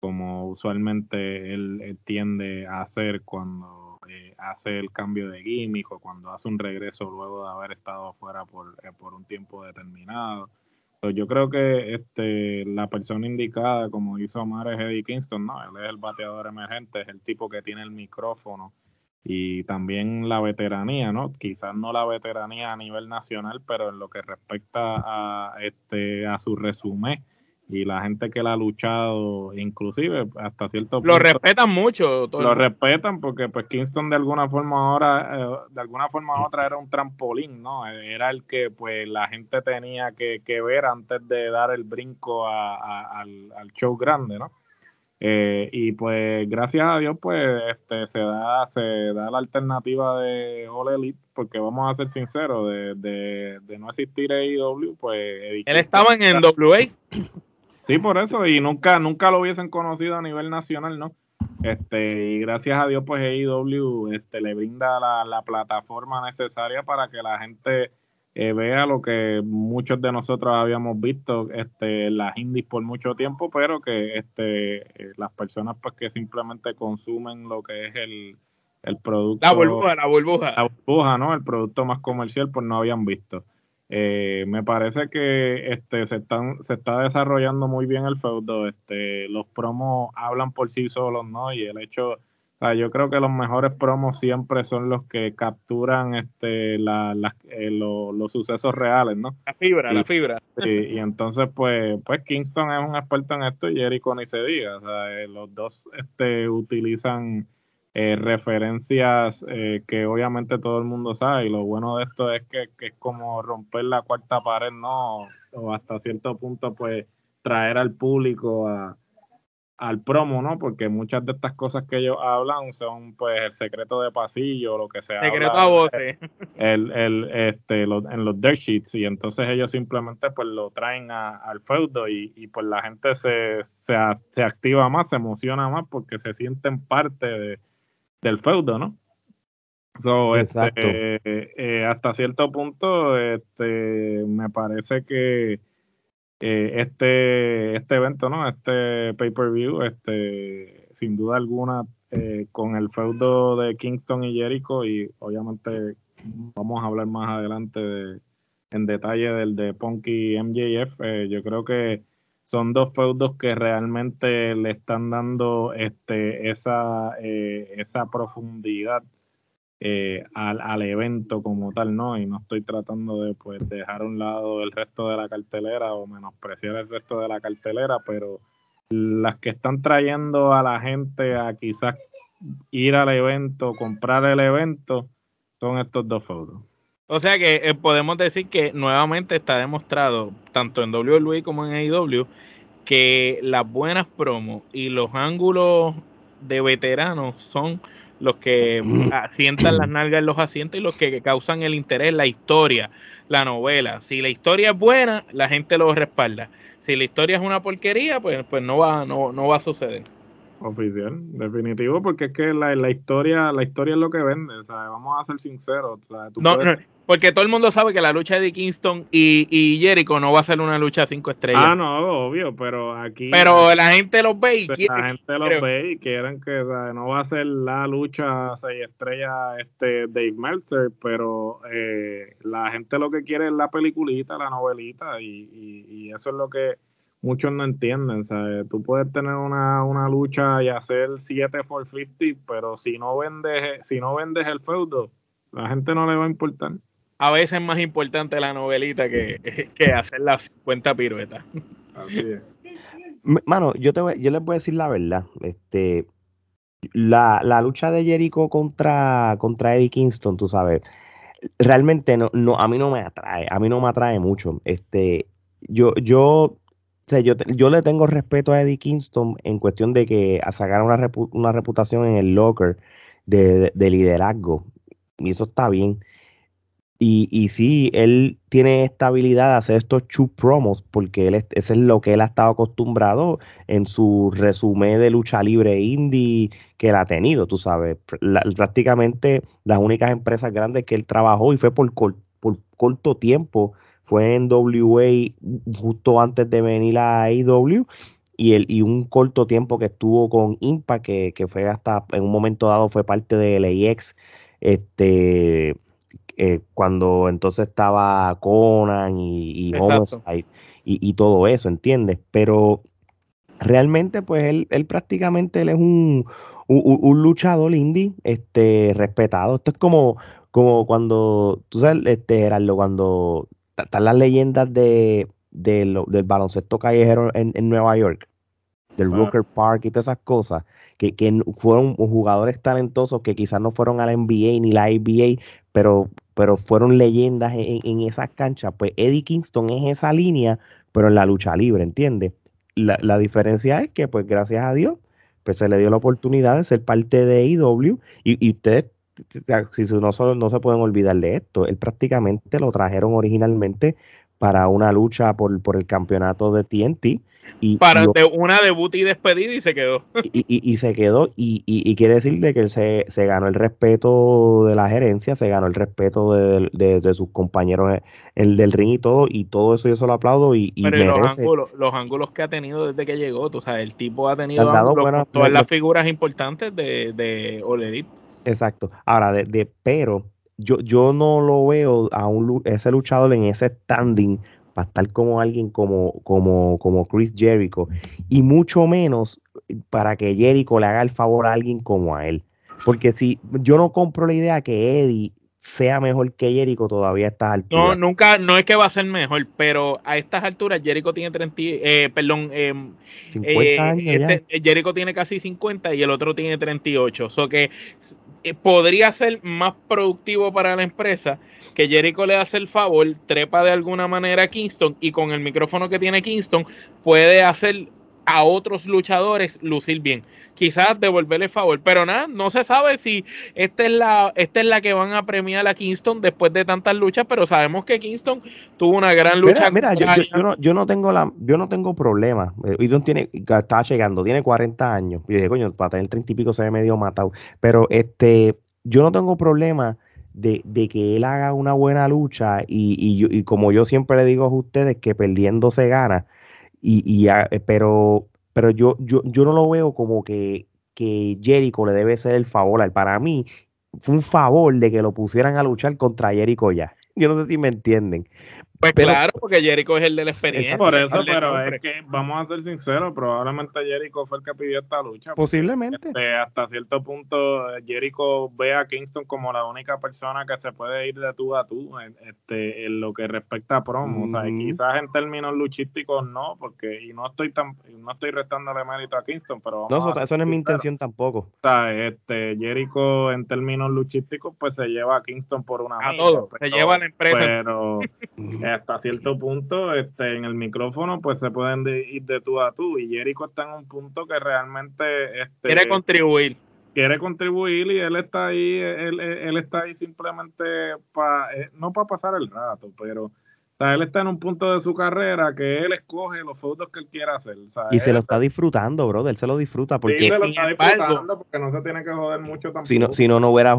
como usualmente él tiende a hacer cuando eh, hace el cambio de gimmick cuando hace un regreso luego de haber estado fuera por, eh, por un tiempo determinado. yo creo que este, la persona indicada, como hizo Omar, es Eddie Kingston, ¿no? Él es el bateador emergente, es el tipo que tiene el micrófono y también la veteranía, ¿no? Quizás no la veteranía a nivel nacional, pero en lo que respecta a, este, a su resumen y la gente que la ha luchado, inclusive hasta cierto punto. Lo respetan mucho. lo respetan porque pues Kingston de alguna forma ahora, eh, de alguna forma u otra era un trampolín, ¿no? Era el que pues la gente tenía que, ver antes de dar el brinco al, show grande, ¿no? Eh, y pues gracias a Dios pues este se da se da la alternativa de All Elite porque vamos a ser sinceros de, de, de no existir AEW pues él estaba en NWA Sí, por eso, y nunca, nunca lo hubiesen conocido a nivel nacional, ¿no? Este, y gracias a Dios, pues AEW este, le brinda la, plataforma necesaria para que la gente eh, vea lo que muchos de nosotros habíamos visto este, las indies por mucho tiempo, pero que este, eh, las personas pues que simplemente consumen lo que es el, el producto. La burbuja, la burbuja. La burbuja, ¿no? El producto más comercial, pues no habían visto. Eh, me parece que este se están se está desarrollando muy bien el feudo. Este, los promos hablan por sí solos, ¿no? Y el hecho yo creo que los mejores promos siempre son los que capturan este la, eh, los sucesos reales, ¿no? La fibra, la fibra. y entonces pues pues Kingston es un experto en esto y Jericho ni se diga, o sea, eh, los dos este utilizan eh, referencias que obviamente todo el mundo sabe y lo bueno de esto es que, que, es como romper la cuarta pared, ¿no? O hasta cierto punto pues traer al público a al promo, ¿no? Porque muchas de estas cosas que ellos hablan son pues el secreto de pasillo, lo que sea. Secreto a voces. El, el, este, en los dirt sheets y entonces ellos simplemente pues lo traen al feudo y, y, pues la gente se, se, activa más, se emociona más porque se sienten parte de, del feudo, ¿no? So, este, eh, hasta cierto punto, este, me parece que eh, este, este evento, ¿no? Este pay-per-view, este, sin duda alguna, eh, con el feudo de Kingston y Jericho, y obviamente vamos a hablar más adelante de, en detalle del de Punky MJF, eh, yo creo que son dos feudos que realmente le están dando este, esa, esa profundidad eh, al, al, evento como tal, ¿no? Y no estoy tratando de pues dejar a un lado el resto de la cartelera o menospreciar el resto de la cartelera, pero las que están trayendo a la gente a quizás ir al evento, comprar el evento, son estos dos fotos. O sea que eh, podemos decir que nuevamente está demostrado, tanto en WWE como en AEW, que las buenas promos y los ángulos de veteranos son los que asientan las nalgas en los asientos y los que causan el interés, la historia, la novela. Si la historia es buena, la gente lo respalda. Si la historia es una porquería, pues, pues no, va, no, no va a suceder. Oficial, definitivo, porque es que la, la historia la historia es lo que vende, vamos a ser sinceros. no, porque todo el mundo sabe que la lucha de Kingston y, y Jericho no va a ser una lucha a cinco estrellas. Ah, no, obvio, pero aquí... Pero la gente los ve y quiere, La gente los ve y quieren que no va a ser la lucha seis estrellas este Dave Meltzer, pero eh, la gente lo que quiere es la peliculita, la novelita y, y, y eso es lo que muchos no entienden, ¿sabes? Tú puedes tener una, una lucha y hacer 7 for 50, pero si no vendes, si no vendes el feudo, la gente no le va a importar. A veces es más importante la novelita que, que hacer las 50 piruetas. Así es. Mano, yo te voy, yo les voy a decir la verdad. Este, la, la lucha de Jericho contra, contra Eddie Kingston, tú sabes, realmente no, no, a mí no me atrae, a mí no me atrae mucho. Este, yo, yo yo, yo, le tengo respeto a Eddie Kingston en cuestión de que a sacar una, una reputación en el locker de, liderazgo. Y eso está bien. Y, y sí, él tiene esta habilidad de hacer estos chu promos porque él, ese es lo que él ha estado acostumbrado en su resumen de lucha libre indie que él ha tenido, tú sabes. prácticamente las únicas empresas grandes que él trabajó y fue por, por corto tiempo fue en WA justo antes de venir a AEW y, el, y un corto tiempo que estuvo con Impa, que, fue hasta en un momento dado fue parte de LAX, este, eh, cuando entonces estaba Conan y, y Homicide y, y, todo eso, ¿entiendes? Pero realmente pues él, él prácticamente él es un, un, luchador indie este, respetado. Esto es como, como cuando, tú sabes, este, Gerardo, cuando están las leyendas de, del baloncesto callejero en, Nueva York, del Rooker Park y todas esas cosas, que, fueron jugadores talentosos que quizás no fueron a la NBA ni la IBA, pero, pero fueron leyendas en, esas canchas. Pues Eddie Kingston es esa línea, pero en la lucha libre, ¿entiendes? La, diferencia es que, pues gracias a Dios, pues se le dio la oportunidad de ser parte de IW y, y ustedes si no, no se pueden olvidar de esto, él prácticamente lo trajeron originalmente para una lucha por, por el campeonato de TNT. Y, para una debut y despedida y se quedó. Y, y, se quedó y, quiere decirle que él se, ganó el respeto de la gerencia, se ganó el respeto de, sus compañeros el del ring y todo, y todo eso yo se lo aplaudo y, Pero los, ángulos, los ángulos que ha tenido desde que llegó, tú sabes, el tipo ha tenido todas las figuras importantes de, de Exacto. Ahora, de, de pero yo, yo no lo veo a un, ese luchador en ese standing para estar como alguien como, como, como Chris Jericho, y mucho menos para que Jericho le haga el favor a alguien como a él. Porque si yo no compro la idea que Eddie sea mejor que Jericho todavía a estas alturas. No, nunca, no es que va a ser mejor, pero a estas alturas Jericho tiene 30, eh, perdón, eh, 50 eh, años este, Jericho tiene casi 50 y el otro tiene 38. O so que eh, podría ser más productivo para la empresa que Jericho le hace el favor, trepa de alguna manera a Kingston y con el micrófono que tiene Kingston puede hacer a otros luchadores lucir bien. Quizás devolverle favor, pero nada, no se sabe si esta es la esta es la que van a premiar a Kingston después de tantas luchas, pero sabemos que Kingston tuvo una gran lucha. Mira, mira yo, yo, yo, no, yo, no, tengo la yo no tengo problema. Idon tiene está llegando, tiene 40 años. Y dije, coño, para tener 30 y pico se ve medio matado, pero este yo no tengo problema de, de, que él haga una buena lucha y, y, y, como yo siempre le digo a ustedes que perdiendo se gana y, y pero pero yo, yo, yo no lo veo como que, que Jericho le debe ser el favor. Para mí fue un favor de que lo pusieran a luchar contra Jericho ya. Yo no sé si me entienden. Pues pero, claro, porque Jericho es el de la experiencia. Por eso, pero es que vamos a ser sinceros, probablemente Jericho fue el que pidió esta lucha. Posiblemente. Este, hasta cierto punto, Jericho ve a Kingston como la única persona que se puede ir de tú a tú este, en lo que respecta a promo. Mm. O sea, quizás en términos luchísticos no, porque y no estoy tan, no estoy restándole mérito a Kingston, pero no, eso, eso no es mi intención tampoco. O sea, este, Jericho en términos luchísticos, pues se lleva a Kingston por una a milla, todo, pero, se lleva a la empresa. Pero hasta cierto punto este, en el micrófono pues se pueden de, ir de tú a tú y Jericho está en un punto que realmente este, quiere contribuir. quiere contribuir y él está ahí él, él está ahí simplemente para no para pasar el rato pero o sea, él está en un punto de su carrera que él escoge los fotos que él quiera hacer. O sea, y se lo está disfrutando, bro. Él se lo disfruta porque, sí, se lo está disfrutando porque no se tiene que joder mucho tampoco. Si no, si no, no hubiera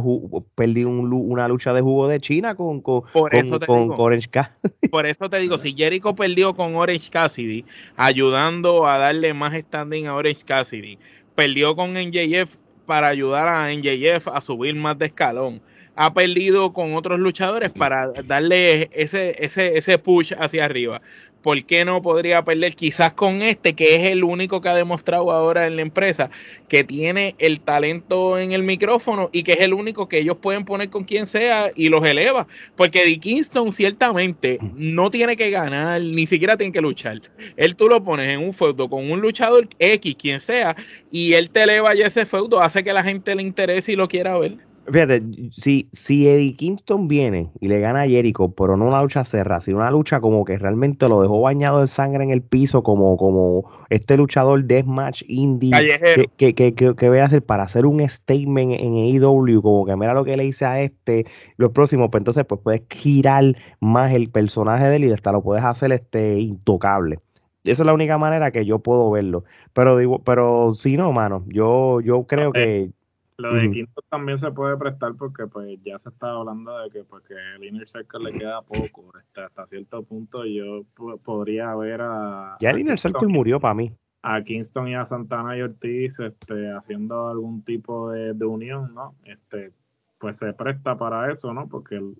perdido un, una lucha de jugo de China con, con, por con, eso Orange Cassidy. Por eso te digo, si Jericho perdió con Orange Cassidy, ayudando a darle más standing a Orange Cassidy, perdió con NJF para ayudar a NJF a subir más de escalón ha perdido con otros luchadores para darle ese, ese, ese push hacia arriba. ¿Por qué no podría perder quizás con este, que es el único que ha demostrado ahora en la empresa, que tiene el talento en el micrófono y que es el único que ellos pueden poner con quien sea y los eleva? Porque Dick Kingston ciertamente no tiene que ganar, ni siquiera tiene que luchar. Él tú lo pones en un feudo con un luchador X, quien sea, y él te eleva ya ese feudo, hace que la gente le interese y lo quiera ver. Fíjate, si, si Eddie Kingston viene y le gana a Jericho, pero no una lucha cerrada, sino una lucha como que realmente lo dejó bañado de sangre en el piso, como, como este luchador deathmatch indie que, que, que, que, que voy a hacer para hacer un statement en AEW, como que mira lo que le hice a este, los próximos, pues entonces pues puedes girar más el personaje de él y hasta lo puedes hacer este intocable. Esa es la única manera que yo puedo verlo. Pero digo, pero si no, mano, yo, yo creo que lo de Quinto también se puede prestar porque pues ya se está hablando de que porque el Inner Circle le queda poco, hasta, hasta cierto punto yo podría ver a... Ya el Inner Circle murió para mí. A Kingston y a Santana y Ortiz este, haciendo algún tipo de, de unión, ¿no? Este, pues se presta para eso, ¿no? Porque el,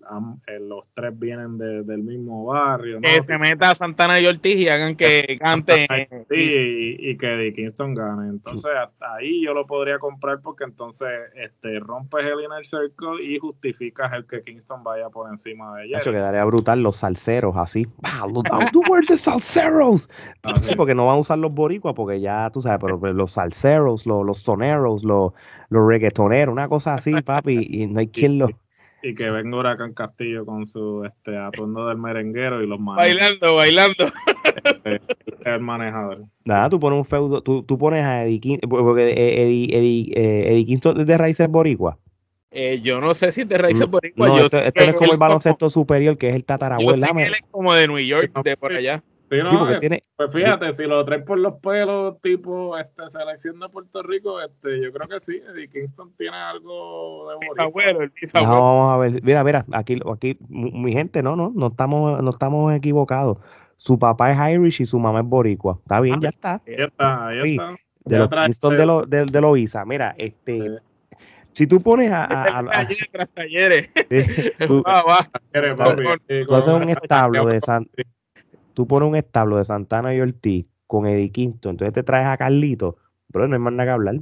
el, los tres vienen de, del mismo barrio, ¿no? Que se meta Santana y Ortiz y hagan que cante. Sí, y, y, que Kingston gane. Entonces, hasta ahí yo lo podría comprar porque entonces este rompes el inner circle y justificas el que Kingston vaya por encima de ella. Eso quedaría brutal, los salseros, así. ¡Tú the salseros! Sí, porque no van a usar los boricuas porque ya, tú sabes, pero los salseros, los, los soneros, los los reggaetoneros, una cosa así, papi, y no hay quien lo... Y que venga Huracán Castillo con su este atuendo del merenguero y los maneja. Bailando, bailando. Este, el manejador. Nada, tú pones un feudo, tú, tú pones a Eddie Kingston, porque Eddie, Eddie, eh, Eddie Kingston de raíces boricua. Eh, yo no sé si es de raíces boricua. No, yo este, este es como el baloncesto superior, que es el tatarabuelo. Él es como de New York, de por allá. Sí, no, sí, porque tiene... Pues fíjate, si lo traes por los pelos, tipo este, selección de Puerto Rico, este, yo creo que sí, Eddie Kingston tiene algo de bisabuelo, el bisabuelo. No, vamos a ver, mira, mira, aquí, aquí, mi gente, no, no, no estamos, no estamos equivocados. Su papá es Irish y su mamá es boricua. Está bien, ah, ya está. Sí, está. De los Kingston de, lo, de, de Loiza. Mira, este... Sí. Si tú pones a. a, a, a talleres. Sí, tú, tú haces un establo de San, tú pones un establo de Santana y Ortiz con Eddie Quinto, entonces te traes a Carlito, pero no hay más nada que hablar.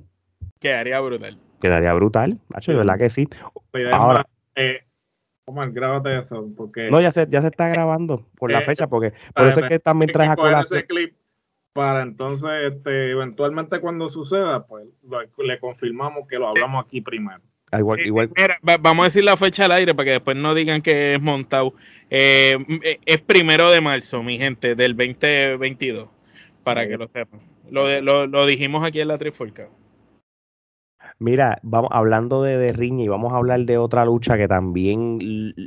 Quedaría brutal. Quedaría brutal, macho, de verdad que sí. Ahora, eh, Omar, grábate eso, porque... No, ya se, ya se está grabando por la eh, fecha, porque por eso es que también traes a colación. ese clip para entonces, este, eventualmente cuando suceda, pues le confirmamos que lo hablamos aquí primero. Ah, igual, vamos a decir la fecha al aire para que después no digan que es montado. Eh, eh, es primero de marzo, mi gente, del 2022, para que lo sepan. Lo, lo, lo dijimos aquí en la Trifolca. Mira, vamos hablando de, de riña y vamos a hablar de otra lucha que también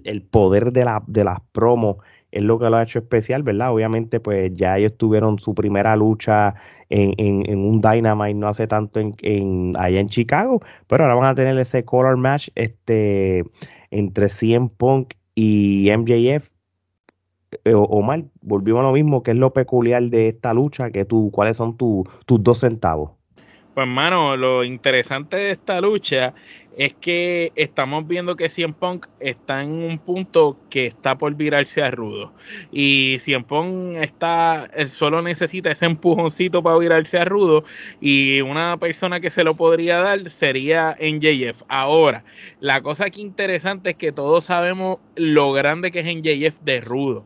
el poder de, la, de las promos es lo que lo ha hecho especial, ¿verdad? Obviamente, pues ya ellos tuvieron su primera lucha en, en, un Dynamite no hace tanto en, allá en Chicago, pero ahora van a tener ese color match este, entre CM Punk y MJF. Eh, Omar, volvimos a lo mismo, que es lo peculiar de esta lucha, que tú, ¿cuáles son tus dos centavos? Pues, hermano, lo interesante de esta lucha es que estamos viendo que Cien Punk está en un punto que está por virarse a rudo. Y Cien Punk está, él solo necesita ese empujoncito para virarse a rudo. Y una persona que se lo podría dar sería NJF. Ahora, la cosa aquí interesante es que todos sabemos lo grande que es NJF de rudo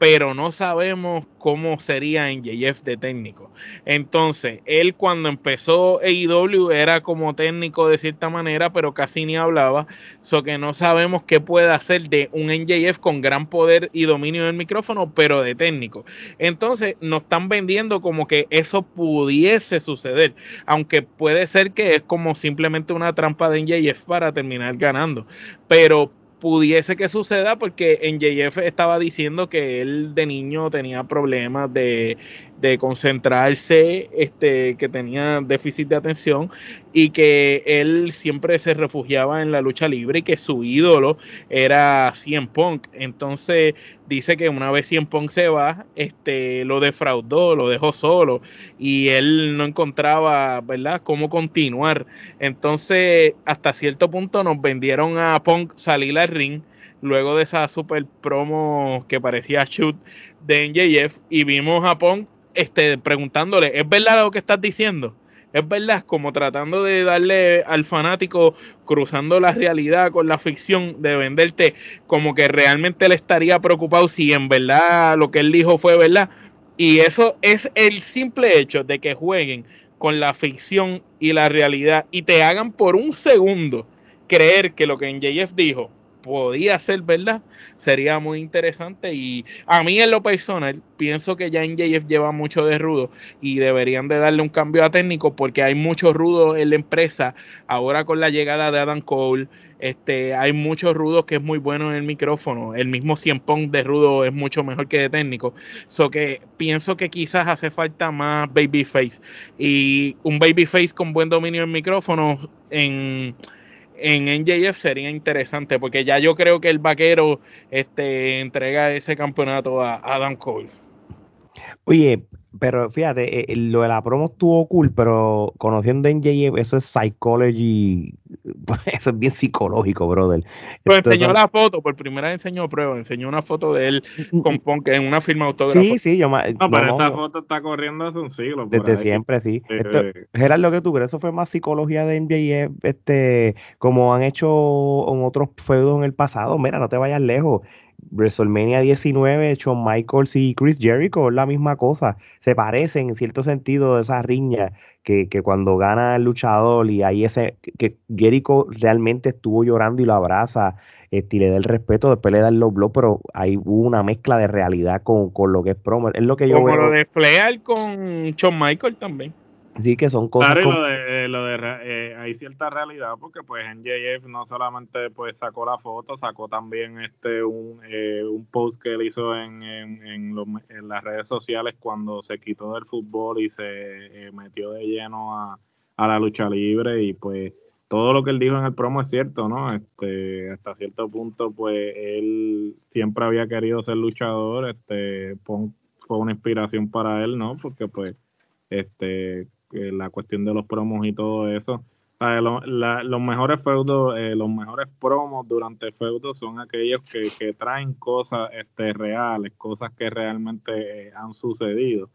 pero no sabemos cómo sería en JF de técnico. Entonces, él cuando empezó AEW era como técnico de cierta manera, pero casi ni hablaba, so que no sabemos qué puede hacer de un NJF con gran poder y dominio del micrófono, pero de técnico. Entonces, nos están vendiendo como que eso pudiese suceder, aunque puede ser que es como simplemente una trampa de NJF para terminar ganando, pero pudiese que suceda porque en JF estaba diciendo que él de niño tenía problemas de de concentrarse, este, que tenía déficit de atención y que él siempre se refugiaba en la lucha libre y que su ídolo era Cien Punk. Entonces dice que una vez Cien Punk se va, este, lo defraudó, lo dejó solo y él no encontraba, ¿verdad?, cómo continuar. Entonces, hasta cierto punto nos vendieron a Punk salir al ring luego de esa super promo que parecía shoot de NJF y vimos a Punk este, preguntándole, ¿es verdad lo que estás diciendo? Es verdad, como tratando de darle al fanático, cruzando la realidad con la ficción, de venderte como que realmente le estaría preocupado si en verdad lo que él dijo fue verdad. Y eso es el simple hecho de que jueguen con la ficción y la realidad y te hagan por un segundo creer que lo que en JF dijo podía ser verdad, sería muy interesante. Y a mí en lo personal, pienso que ya en JF lleva mucho de rudo y deberían de darle un cambio a técnico porque hay mucho rudo en la empresa. Ahora con la llegada de Adam Cole, este, hay muchos rudos que es muy bueno en el micrófono. El mismo 100 Pong de rudo es mucho mejor que de técnico. So que pienso que quizás hace falta más babyface. Y un babyface con buen dominio del micrófono en en NJF sería interesante porque ya yo creo que el vaquero este, entrega ese campeonato a Adam Cole. Oye, pero fíjate, eh, eh, lo de la promo estuvo cool, pero conociendo en JF, eso es psychology, eso es bien psicológico, brother. Pues enseñó la foto, por primera vez enseñó prueba, enseñó una foto de él con Punk en una firma autógrafa. Sí, sí, yo No, pero esta foto está corriendo hace un siglo. Desde siempre, sí. Era lo que tú crees, eso fue más psicología de MJF, este, como han hecho en otros feudos en el pasado. Mira, no te vayas lejos. WrestleMania 19, Shawn Michaels y Chris Jericho es la misma cosa. Se parecen en cierto sentido esa riña que, cuando gana el luchador y ahí ese que Jericho realmente estuvo llorando y lo abraza este, y le da el respeto, después le da el low blow, pero hay una mezcla de realidad con, lo que es promo. Es lo que yo Como lo de Flair con Shawn Michaels también. Sí, que son cosas. Claro, lo de, lo de eh, hay cierta realidad porque pues NJF no solamente pues sacó la foto, sacó también este un, eh, un post que él hizo en, en, en, las redes sociales cuando se quitó del fútbol y se eh, metió de lleno a, a la lucha libre y pues todo lo que él dijo en el promo es cierto, ¿no? Este, hasta cierto punto, pues él siempre había querido ser luchador, este, fue una inspiración para él, ¿no? Porque pues, este, la cuestión de los promos y todo eso. los mejores feudos, eh, los mejores promos durante feudos son aquellos que, traen cosas este, reales, cosas que realmente eh, han sucedido.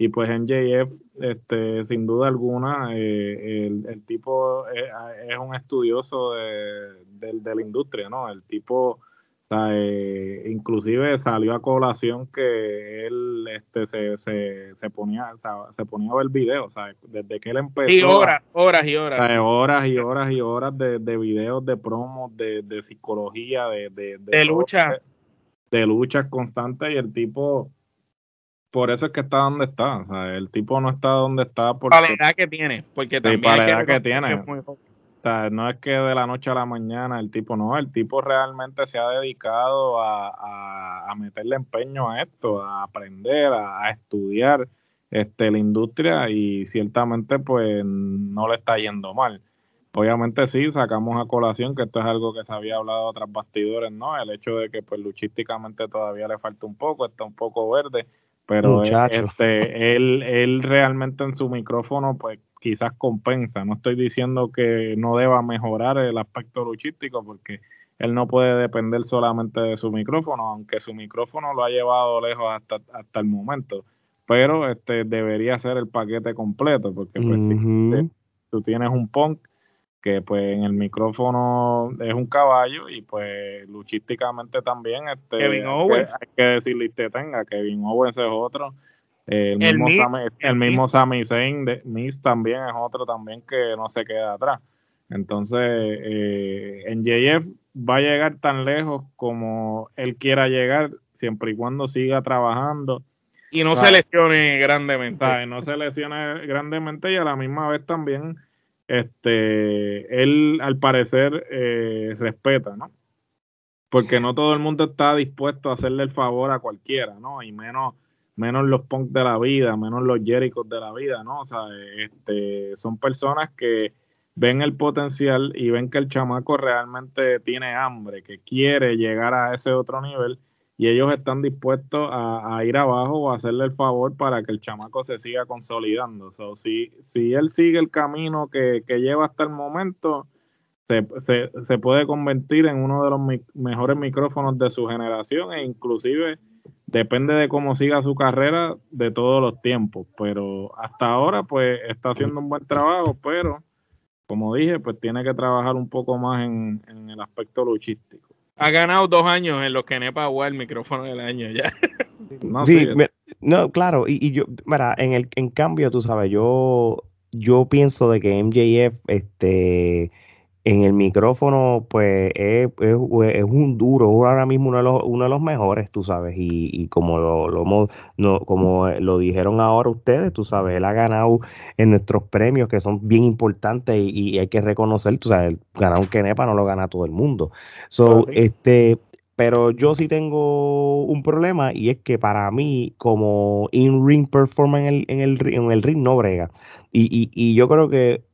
Y pues en JF, este, sin duda alguna, eh, el, tipo es, un estudioso de, la industria, ¿no? El tipo inclusive salió a colación que él este, se, se, se ponía se ponía a ver videos, desde que él empezó. Y horas, horas y horas. horas y horas y horas de, de videos, de promos, de, de psicología, de, de, de, lucha. De, luchas constantes y el tipo, por eso es que está donde está. el tipo no está donde está porque... Para la edad que tiene, porque también para la edad que, tiene no es que de la noche a la mañana el tipo no, el tipo realmente se ha dedicado a, a, meterle empeño a esto, a aprender, a, estudiar este, la industria y ciertamente pues no le está yendo mal. Obviamente sí, sacamos a colación que esto es algo que se había hablado otras bastidores, ¿no? El hecho de que pues luchísticamente todavía le falta un poco, está un poco verde, pero este, él, él realmente en su micrófono pues quizás compensa. No estoy diciendo que no deba mejorar el aspecto luchístico porque él no puede depender solamente de su micrófono, aunque su micrófono lo ha llevado lejos hasta, hasta el momento. Pero este debería ser el paquete completo, porque pues, si tú tienes un punk que pues en el micrófono es un caballo y pues luchísticamente también este, Kevin Owens. Hay que, decirle que tenga, Kevin Owens es otro el, mismo, Sami, el mismo Sami Zayn de Miz también es otro también que no se queda atrás. Entonces, eh, en JF va a llegar tan lejos como él quiera llegar, siempre y cuando siga trabajando. Y no se lesione grandemente. No se lesione grandemente y a la misma vez también, este, él al parecer eh, respeta, ¿no? Porque no todo el mundo está dispuesto a hacerle el favor a cualquiera, ¿no? Y menos menos los punk de la vida, menos los Jericho de la vida, ¿no? O sea, este, son personas que ven el potencial y ven que el chamaco realmente tiene hambre, que quiere llegar a ese otro nivel y ellos están dispuestos a, ir abajo o hacerle el favor para que el chamaco se siga consolidando. O si, si él sigue el camino que, lleva hasta el momento, se, se, puede convertir en uno de los mejores micrófonos de su generación e inclusive depende de cómo siga su carrera de todos los tiempos, pero hasta ahora pues está haciendo un buen trabajo, pero como dije, pues tiene que trabajar un poco más en, el aspecto luchístico. Ha ganado dos años en los que Nepa el micrófono del año ya. No, sí, no claro, y, y, yo, mira, en el en cambio, tú sabes, yo yo pienso de que MJF este en el micrófono, pues es, un duro, ahora mismo uno de los, uno de los mejores, tú sabes, y, como lo, lo no, como lo dijeron ahora ustedes, tú sabes, él ha ganado en nuestros premios que son bien importantes y, hay que reconocer, tú sabes, ganar un Kenepa no lo gana todo el mundo. So, este, pero yo sí tengo un problema y es que para mí, como in-ring performance en el, en el, en el ring no brega. Y, y, y yo creo que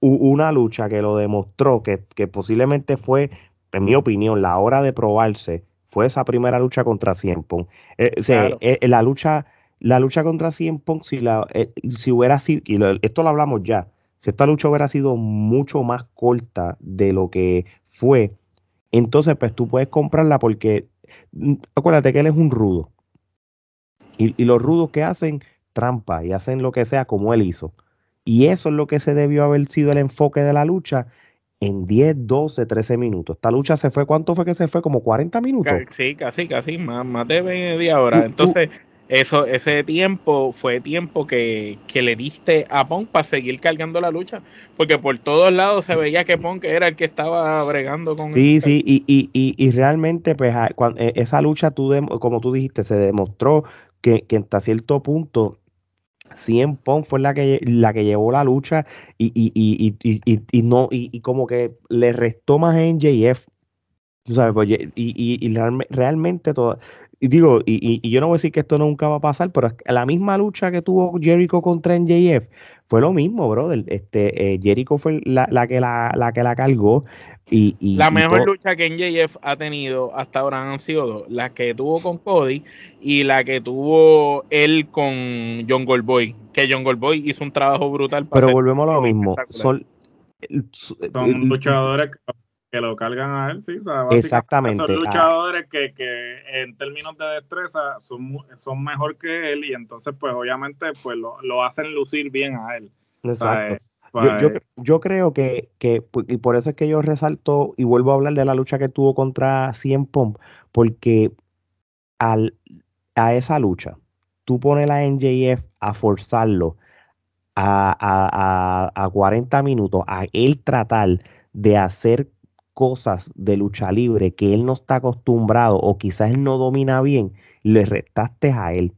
una lucha que lo demostró, que, posiblemente fue, en mi opinión, la hora de probarse, fue esa primera lucha contra Cien Pong. Eh, eh, la lucha, la lucha contra Cien Pong, si, la, eh, si hubiera sido, y esto lo hablamos ya, si esta lucha hubiera sido mucho más corta de lo que fue, entonces pues tú puedes comprarla porque mm, acuérdate que él es un rudo. Y, y los rudos que hacen trampa y hacen lo que sea como él hizo. Y eso es lo que se debió haber sido el enfoque de la lucha en 10, 12, 13 minutos. Esta lucha se fue, ¿cuánto fue que se fue? Como 40 minutos. Sí, casi, casi, más, más de media hora. Entonces, eso, ese tiempo fue tiempo que, le diste a Punk para seguir cargando la lucha, porque por todos lados se veía que Punk era el que estaba bregando con Sí, sí, y, y, y, y, realmente, pues, cuando, e, esa lucha, tú como tú dijiste, se demostró que, que hasta cierto punto Cien Pong fue la que, la que llevó la lucha y, y, y, y no, y, como que le restó más en JF. sabes, pues, y, realmente todo. Y digo, y, yo no voy a decir que esto nunca va a pasar, pero la misma lucha que tuvo Jericho contra NJF fue lo mismo, brother. Este, eh, Jericho fue la, la, que la, la que la cargó, la mejor lucha que NJF ha tenido hasta ahora han sido dos: la que tuvo con Cody y la que tuvo él con John Goldboy. Que John Goldboy hizo un trabajo brutal. Pero volvemos a lo mismo. Son, Son luchadores que lo cargan a él, sí. Exactamente. Son luchadores que, que, en términos de destreza son, son mejor que él y entonces pues obviamente pues lo, lo hacen lucir bien a él. Exacto. Yo, yo, creo que, que, y por eso es que yo resalto y vuelvo a hablar de la lucha que tuvo contra Cien Pong, porque al, a esa lucha, tú pones la NJF a forzarlo a, a, a, a 40 minutos, a él tratar de hacer cosas de lucha libre que él no está acostumbrado o quizás él no domina bien, le restaste a él.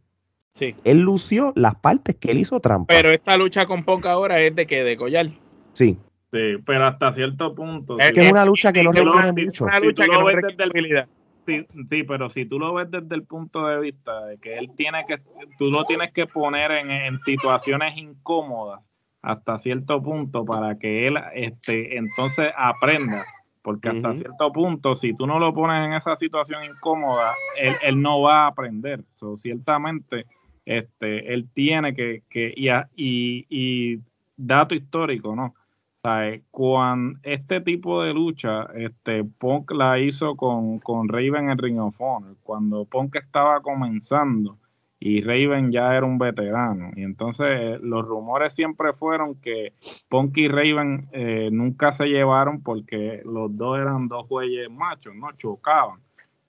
Sí. Él lució las partes que él hizo trampa. Pero esta lucha con poca ahora es de que de collar. Sí. Sí, pero hasta cierto punto. Es que es una lucha que no requiere mucho. Una lucha que no requiere sí, sí, pero si tú lo ves desde el punto de vista de que él tiene que, tú lo tienes que poner en, en situaciones incómodas hasta cierto punto para que él este, entonces aprenda porque hasta cierto punto, si tú no lo pones en esa situación incómoda, él, él no va a aprender. So, ciertamente, este, él tiene que, que y, y, y, dato histórico, ¿no? Cuando este tipo de lucha, este, Punk la hizo con, con Raven en Ring of Honor, cuando Punk estaba comenzando, y Raven ya era un veterano. Y entonces los rumores siempre fueron que Punk y Raven eh, nunca se llevaron porque los dos eran dos güeyes machos, ¿no? Chocaban.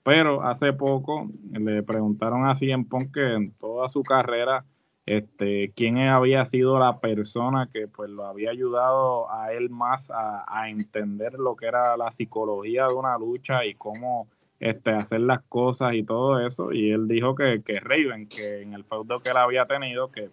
Pero hace poco le preguntaron así en Punk que en toda su carrera este, quién había sido la persona que pues lo había ayudado a él más a, a entender lo que era la psicología de una lucha y cómo este, hacer las cosas y todo eso. Y él dijo que, que Raven, que en el feudo que él había tenido, que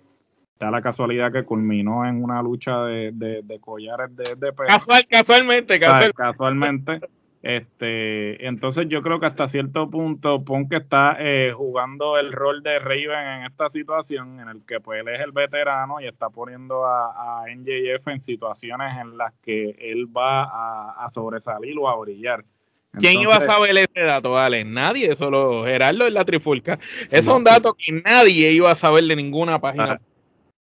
da la casualidad que culminó en una lucha de, de, collares de, de Casual, casualmente, casualmente. casualmente. Este, entonces yo creo que hasta cierto punto Punk está eh, jugando el rol de Raven en esta situación en el que pues él es el veterano y está poniendo a, a NJF en situaciones en las que él va a, a sobresalir o a brillar. ¿Quién iba a saber ese dato, vale? Nadie, solo Gerardo en la trifulca. Es un dato que nadie iba a saber de ninguna página.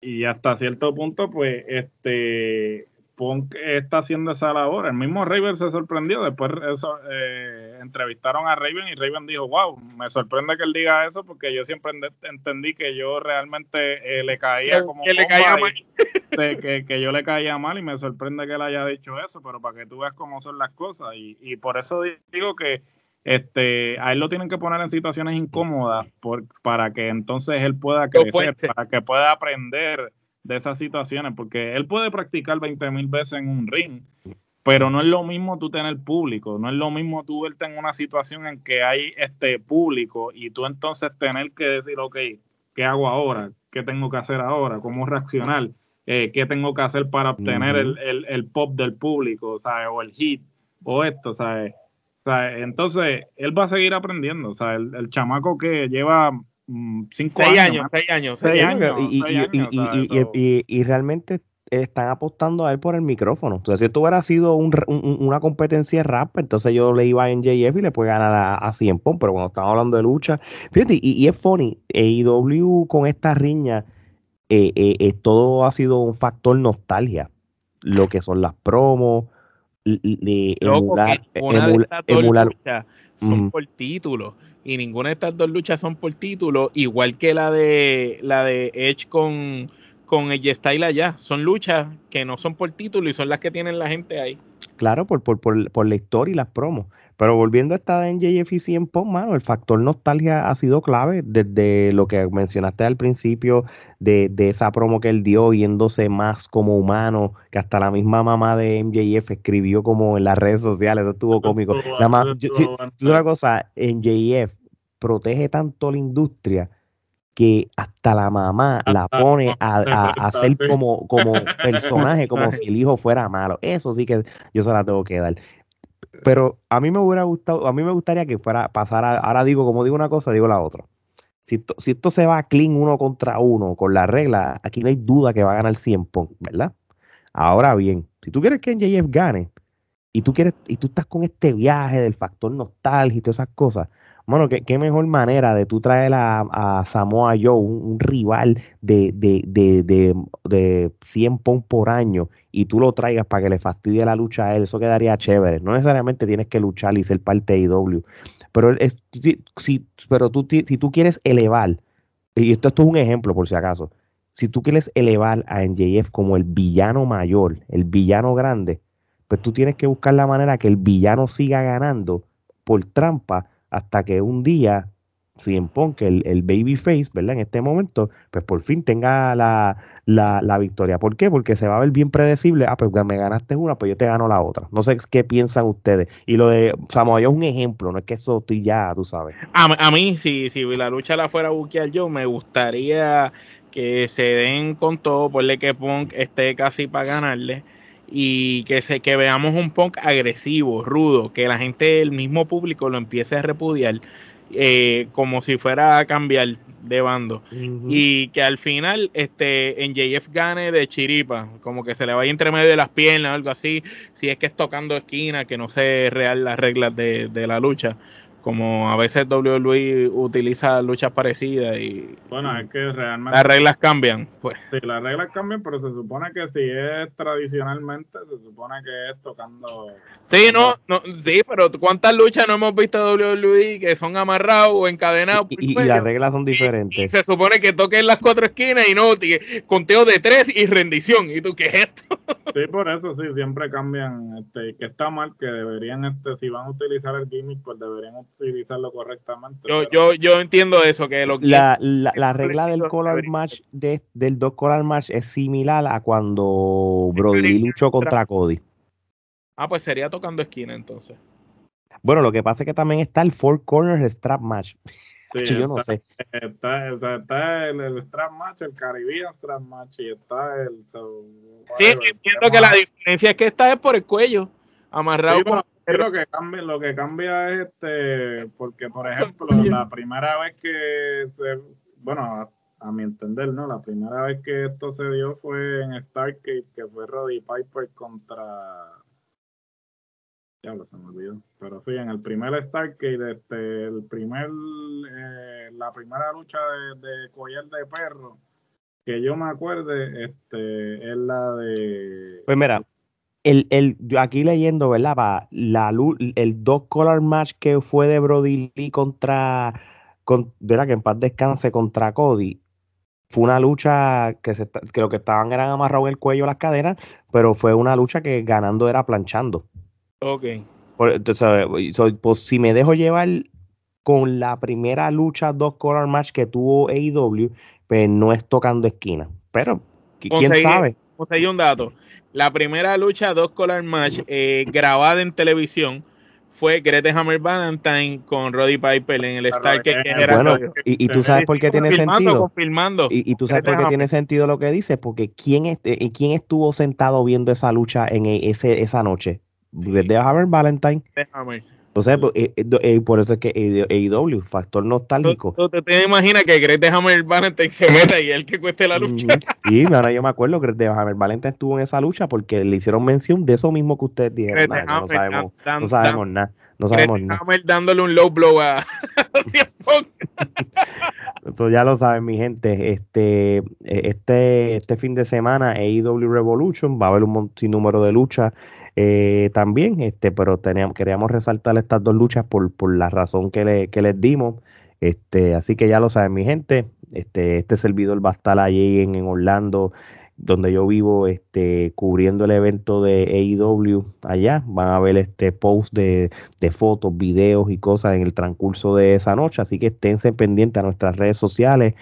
Y hasta cierto punto, pues, este, Punk está haciendo esa labor. El mismo Raven se sorprendió. Después eso, eh, entrevistaron a Raven y Raven dijo, wow, me sorprende que él diga eso porque yo siempre entendí que yo realmente eh, le caía como... Que le caía mal. que, yo le caía mal y me sorprende que él haya dicho eso, pero para que tú veas cómo son las cosas. Y, y por eso digo que este, a él lo tienen que poner en situaciones incómodas por, para que entonces él pueda crecer, para que pueda aprender de esas situaciones, porque él puede practicar 20 mil veces en un ring, pero no es lo mismo tú tener público, no es lo mismo tú verte en una situación en que hay este público y tú entonces tener que decir, ok, ¿qué hago ahora? ¿Qué tengo que hacer ahora? ¿Cómo reaccionar? Eh, ¿Qué tengo que hacer para obtener el, el, pop del público, ¿sabes? O el hit, o esto, ¿sabes? Entonces, él va a seguir aprendiendo, o sea, el, el chamaco que lleva cinco seis años, seis años, seis años, y, realmente están apostando a él por el micrófono. Entonces, si esto hubiera sido una competencia de rap, entonces yo le iba a NJF y le puede ganar a, a Cien pero cuando estamos hablando de lucha, fíjate, y, es funny, AEW con esta riña, eh, eh, eh, todo ha sido un factor nostalgia. Lo que son las promos, emular, emular, son por título y ninguna de estas dos luchas son por título, igual que la de la de Edge con con el Style allá. Son luchas que no son por título y son las que tienen la gente ahí. Claro, por, por, por, por la historia y las promos. Pero volviendo a esta en JFC en Pop, mano, el factor nostalgia ha sido clave desde lo que mencionaste al principio, de, de, esa promo que él dio, viéndose más como humano, que hasta la misma mamá de MJF escribió como en las redes sociales, eso estuvo cómico. Nada más, una cosa, MJF protege tanto la industria que hasta la mamá la pone a, a, hacer como, como personaje, como si el hijo fuera malo. Eso sí que yo se la tengo que dar. Pero a mí me hubiera gustado, a mí me gustaría que fuera pasar, ahora digo, como digo una cosa, digo la otra. Si, si esto se va clean uno contra uno con la regla, aquí no hay duda que va a ganar 100 puntos, ¿verdad? Ahora bien, si tú quieres que NJF gane y tú quieres y tú estás con este viaje del factor nostalgia y todas esas cosas, bueno, qué, qué mejor manera de tú traer a, Samoa Joe, un, rival de, de, de, de, de 100 pounds por año, y tú lo traigas para que le fastidie la lucha a él, eso quedaría chévere. No necesariamente tienes que luchar y ser parte de IW, pero, es, si, pero tú, si tú quieres elevar, y esto, esto es un ejemplo por si acaso, si tú quieres elevar a NJF como el villano mayor, el villano grande, pues tú tienes que buscar la manera que el villano siga ganando por trampa hasta que un día Cien Punk, el, el babyface, ¿verdad? En este momento, pues por fin tenga la, la, victoria. ¿Por qué? Porque se va a ver bien predecible. Ah, pues me ganaste una, pues yo te gano la otra. No sé qué piensan ustedes. Y lo de Samoa es un ejemplo, no es que eso estoy ya, tú sabes. A, a mí, si, si la lucha la fuera a buquear yo, me gustaría que se den con todo, ponle que Punk esté casi para ganarle y que se que veamos un punk agresivo, rudo, que la gente, el mismo público lo empiece a repudiar eh, como si fuera a cambiar de bando. Y que al final este en JF gane de chiripa, como que se le vaya entre medio de las piernas o algo así, si es que es tocando esquina, que no sé real las reglas de, de la lucha como a veces WWE utiliza luchas parecidas y bueno es que realmente las reglas cambian pues. Sí las reglas cambian pero se supone que si es tradicionalmente se supone que es tocando sí no, no sí pero cuántas luchas no hemos visto de WWE que son amarrados o encadenados y, las reglas son diferentes. Y, se supone que toquen las cuatro esquinas y no conteo de tres y rendición. Y tú qué es esto sí por eso sí siempre cambian este que está mal que deberían este si van a utilizar el gimmick pues deberían utilizarlo correctamente. Yo, yo, yo entiendo eso, que lo la, la, regla del color match de, del dos color match es similar a cuando Brody luchó contra Cody. Ah, pues sería tocando esquina entonces. Bueno, lo que pasa es que también está el Four Corners Strap Match. yo no sé. Está, está, el, Strap Match, el Caribbean Strap Match y está el. sí, entiendo que la diferencia es que esta es por el cuello, amarrado lo que cambia, lo que cambia es este, porque por ejemplo, la primera vez que se, bueno, a, mi entender, ¿no? La primera vez que esto se dio fue en Stargate, que fue Roddy Piper contra ya se me olvidó. Pero sí, en el primer Stargate, este, el primer, eh, la primera lucha de, de collar de perro, que yo me acuerde, este, es la de. Pues mira, el, el, yo aquí leyendo, ¿verdad? la, el dos color match que fue de Brody Lee contra, con, ¿verdad? Que en paz descanse contra Cody. Fue una lucha que, se, que lo que estaban eran amarrados el cuello las cadenas, pero fue una lucha que ganando era planchando. Ok. entonces, pues, si me dejo llevar con la primera lucha dos color match que tuvo AEW, pues no es tocando esquina. Pero, ¿quién sabe? Hay un dato. La primera lucha dos color match eh, grabada en televisión fue Grete Hammer Valentine con Roddy Piper en el Star que era bueno, y, y, tú sabes por qué tiene sentido. confirmando. Y, y, tú sabes por qué tiene sentido lo que dice porque quién este, quién estuvo sentado viendo esa lucha en ese esa noche Grete Hammer Valentine eh, eh, eh, por eso es que AEW, factor nostálgico. ¿Tú, te imaginas que Greg de Hammer Valentine se meta y él que cueste la lucha? Sí, ahora yo me acuerdo que Greg de Hammer Valentine estuvo en esa lucha porque le hicieron mención de eso mismo que ustedes dijeron. no sabemos, no sabemos nada. No sabemos nada. Hammer dándole un low blow a Entonces ya lo saben, mi gente. Este, este, este fin de semana, AEW Revolution, va a haber un sinnúmero de luchas eh, también, este, pero teníamos, queríamos resaltar estas dos luchas por, por la razón que, le, que les dimos. Este, así que ya lo saben, mi gente. Este, este servidor va a estar allí en, Orlando, donde yo vivo, este, cubriendo el evento de AEW allá. Van a ver este post de, de, fotos, videos y cosas en el transcurso de esa noche. Así que esténse pendientes a nuestras redes sociales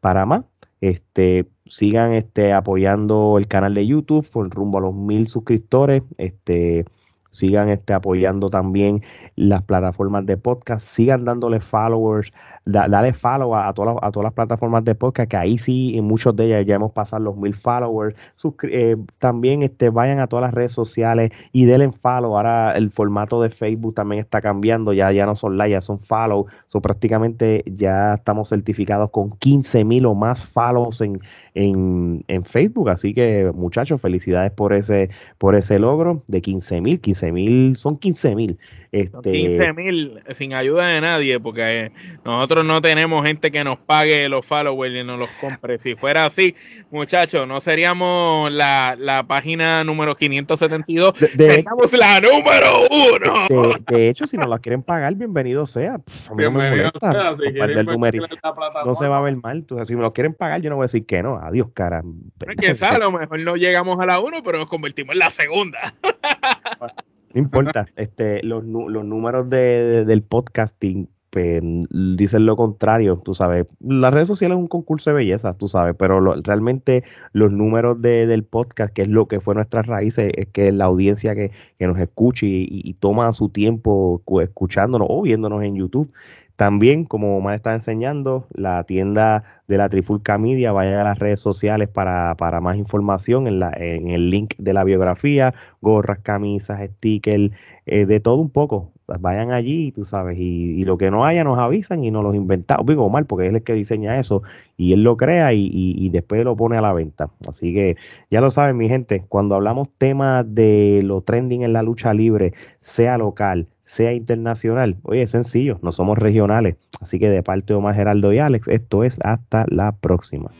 para más. Este, sigan este, apoyando el canal de YouTube por rumbo a los mil suscriptores. Este, sigan este, apoyando también las plataformas de podcast. Sigan dándole followers dale follow a, todas las, a todas las plataformas de podcast, que ahí sí, en muchos de ellas ya hemos pasado los mil followers. Eh, también este, vayan a todas las redes sociales y denle follow. Ahora el formato de Facebook también está cambiando, ya, ya no son like, ya son follow. So, prácticamente ya estamos certificados con 15 mil o más follows en, en, en, Facebook. Así que, muchachos, felicidades por ese, por ese logro de 15 mil. 15 mil son 15 mil. Este, 15 mil sin ayuda de nadie, porque nosotros no tenemos gente que nos pague los followers y nos los compre. Si fuera así, muchachos, no seríamos la, la página número 572, seríamos la número uno. De, hecho, si nos la quieren pagar, bienvenido sea. bienvenido sea, no se va a ver mal. si me lo quieren pagar, yo no voy a decir que no. Adiós, cara. Quién sabe, a lo mejor no llegamos a la uno, pero nos convertimos en la segunda. No importa, este, los, los números de, del podcasting pues, dicen lo contrario, tú sabes. Las redes sociales es un concurso de belleza, tú sabes, pero realmente los números de, del podcast, que es lo que fue nuestras raíces, es que la audiencia que, que nos escuche y, toma su tiempo escuchándonos o viéndonos en YouTube, también, como Omar está enseñando, la tienda de la Trifulca Media, vayan a las redes sociales para, más información en, la, en el link de la biografía, gorras, camisas, stickers, eh, de todo un poco. Vayan allí, tú sabes, y, lo que no haya nos avisan y nos los inventamos. Digo Omar, porque él es el que diseña eso y él lo crea y, y, después lo pone a la venta. Así que ya lo saben, mi gente, cuando hablamos temas de lo trending en la lucha libre, sea local, sea internacional. Oye, es sencillo, no somos regionales. Así que de parte de Omar Geraldo y Alex, esto es hasta la próxima.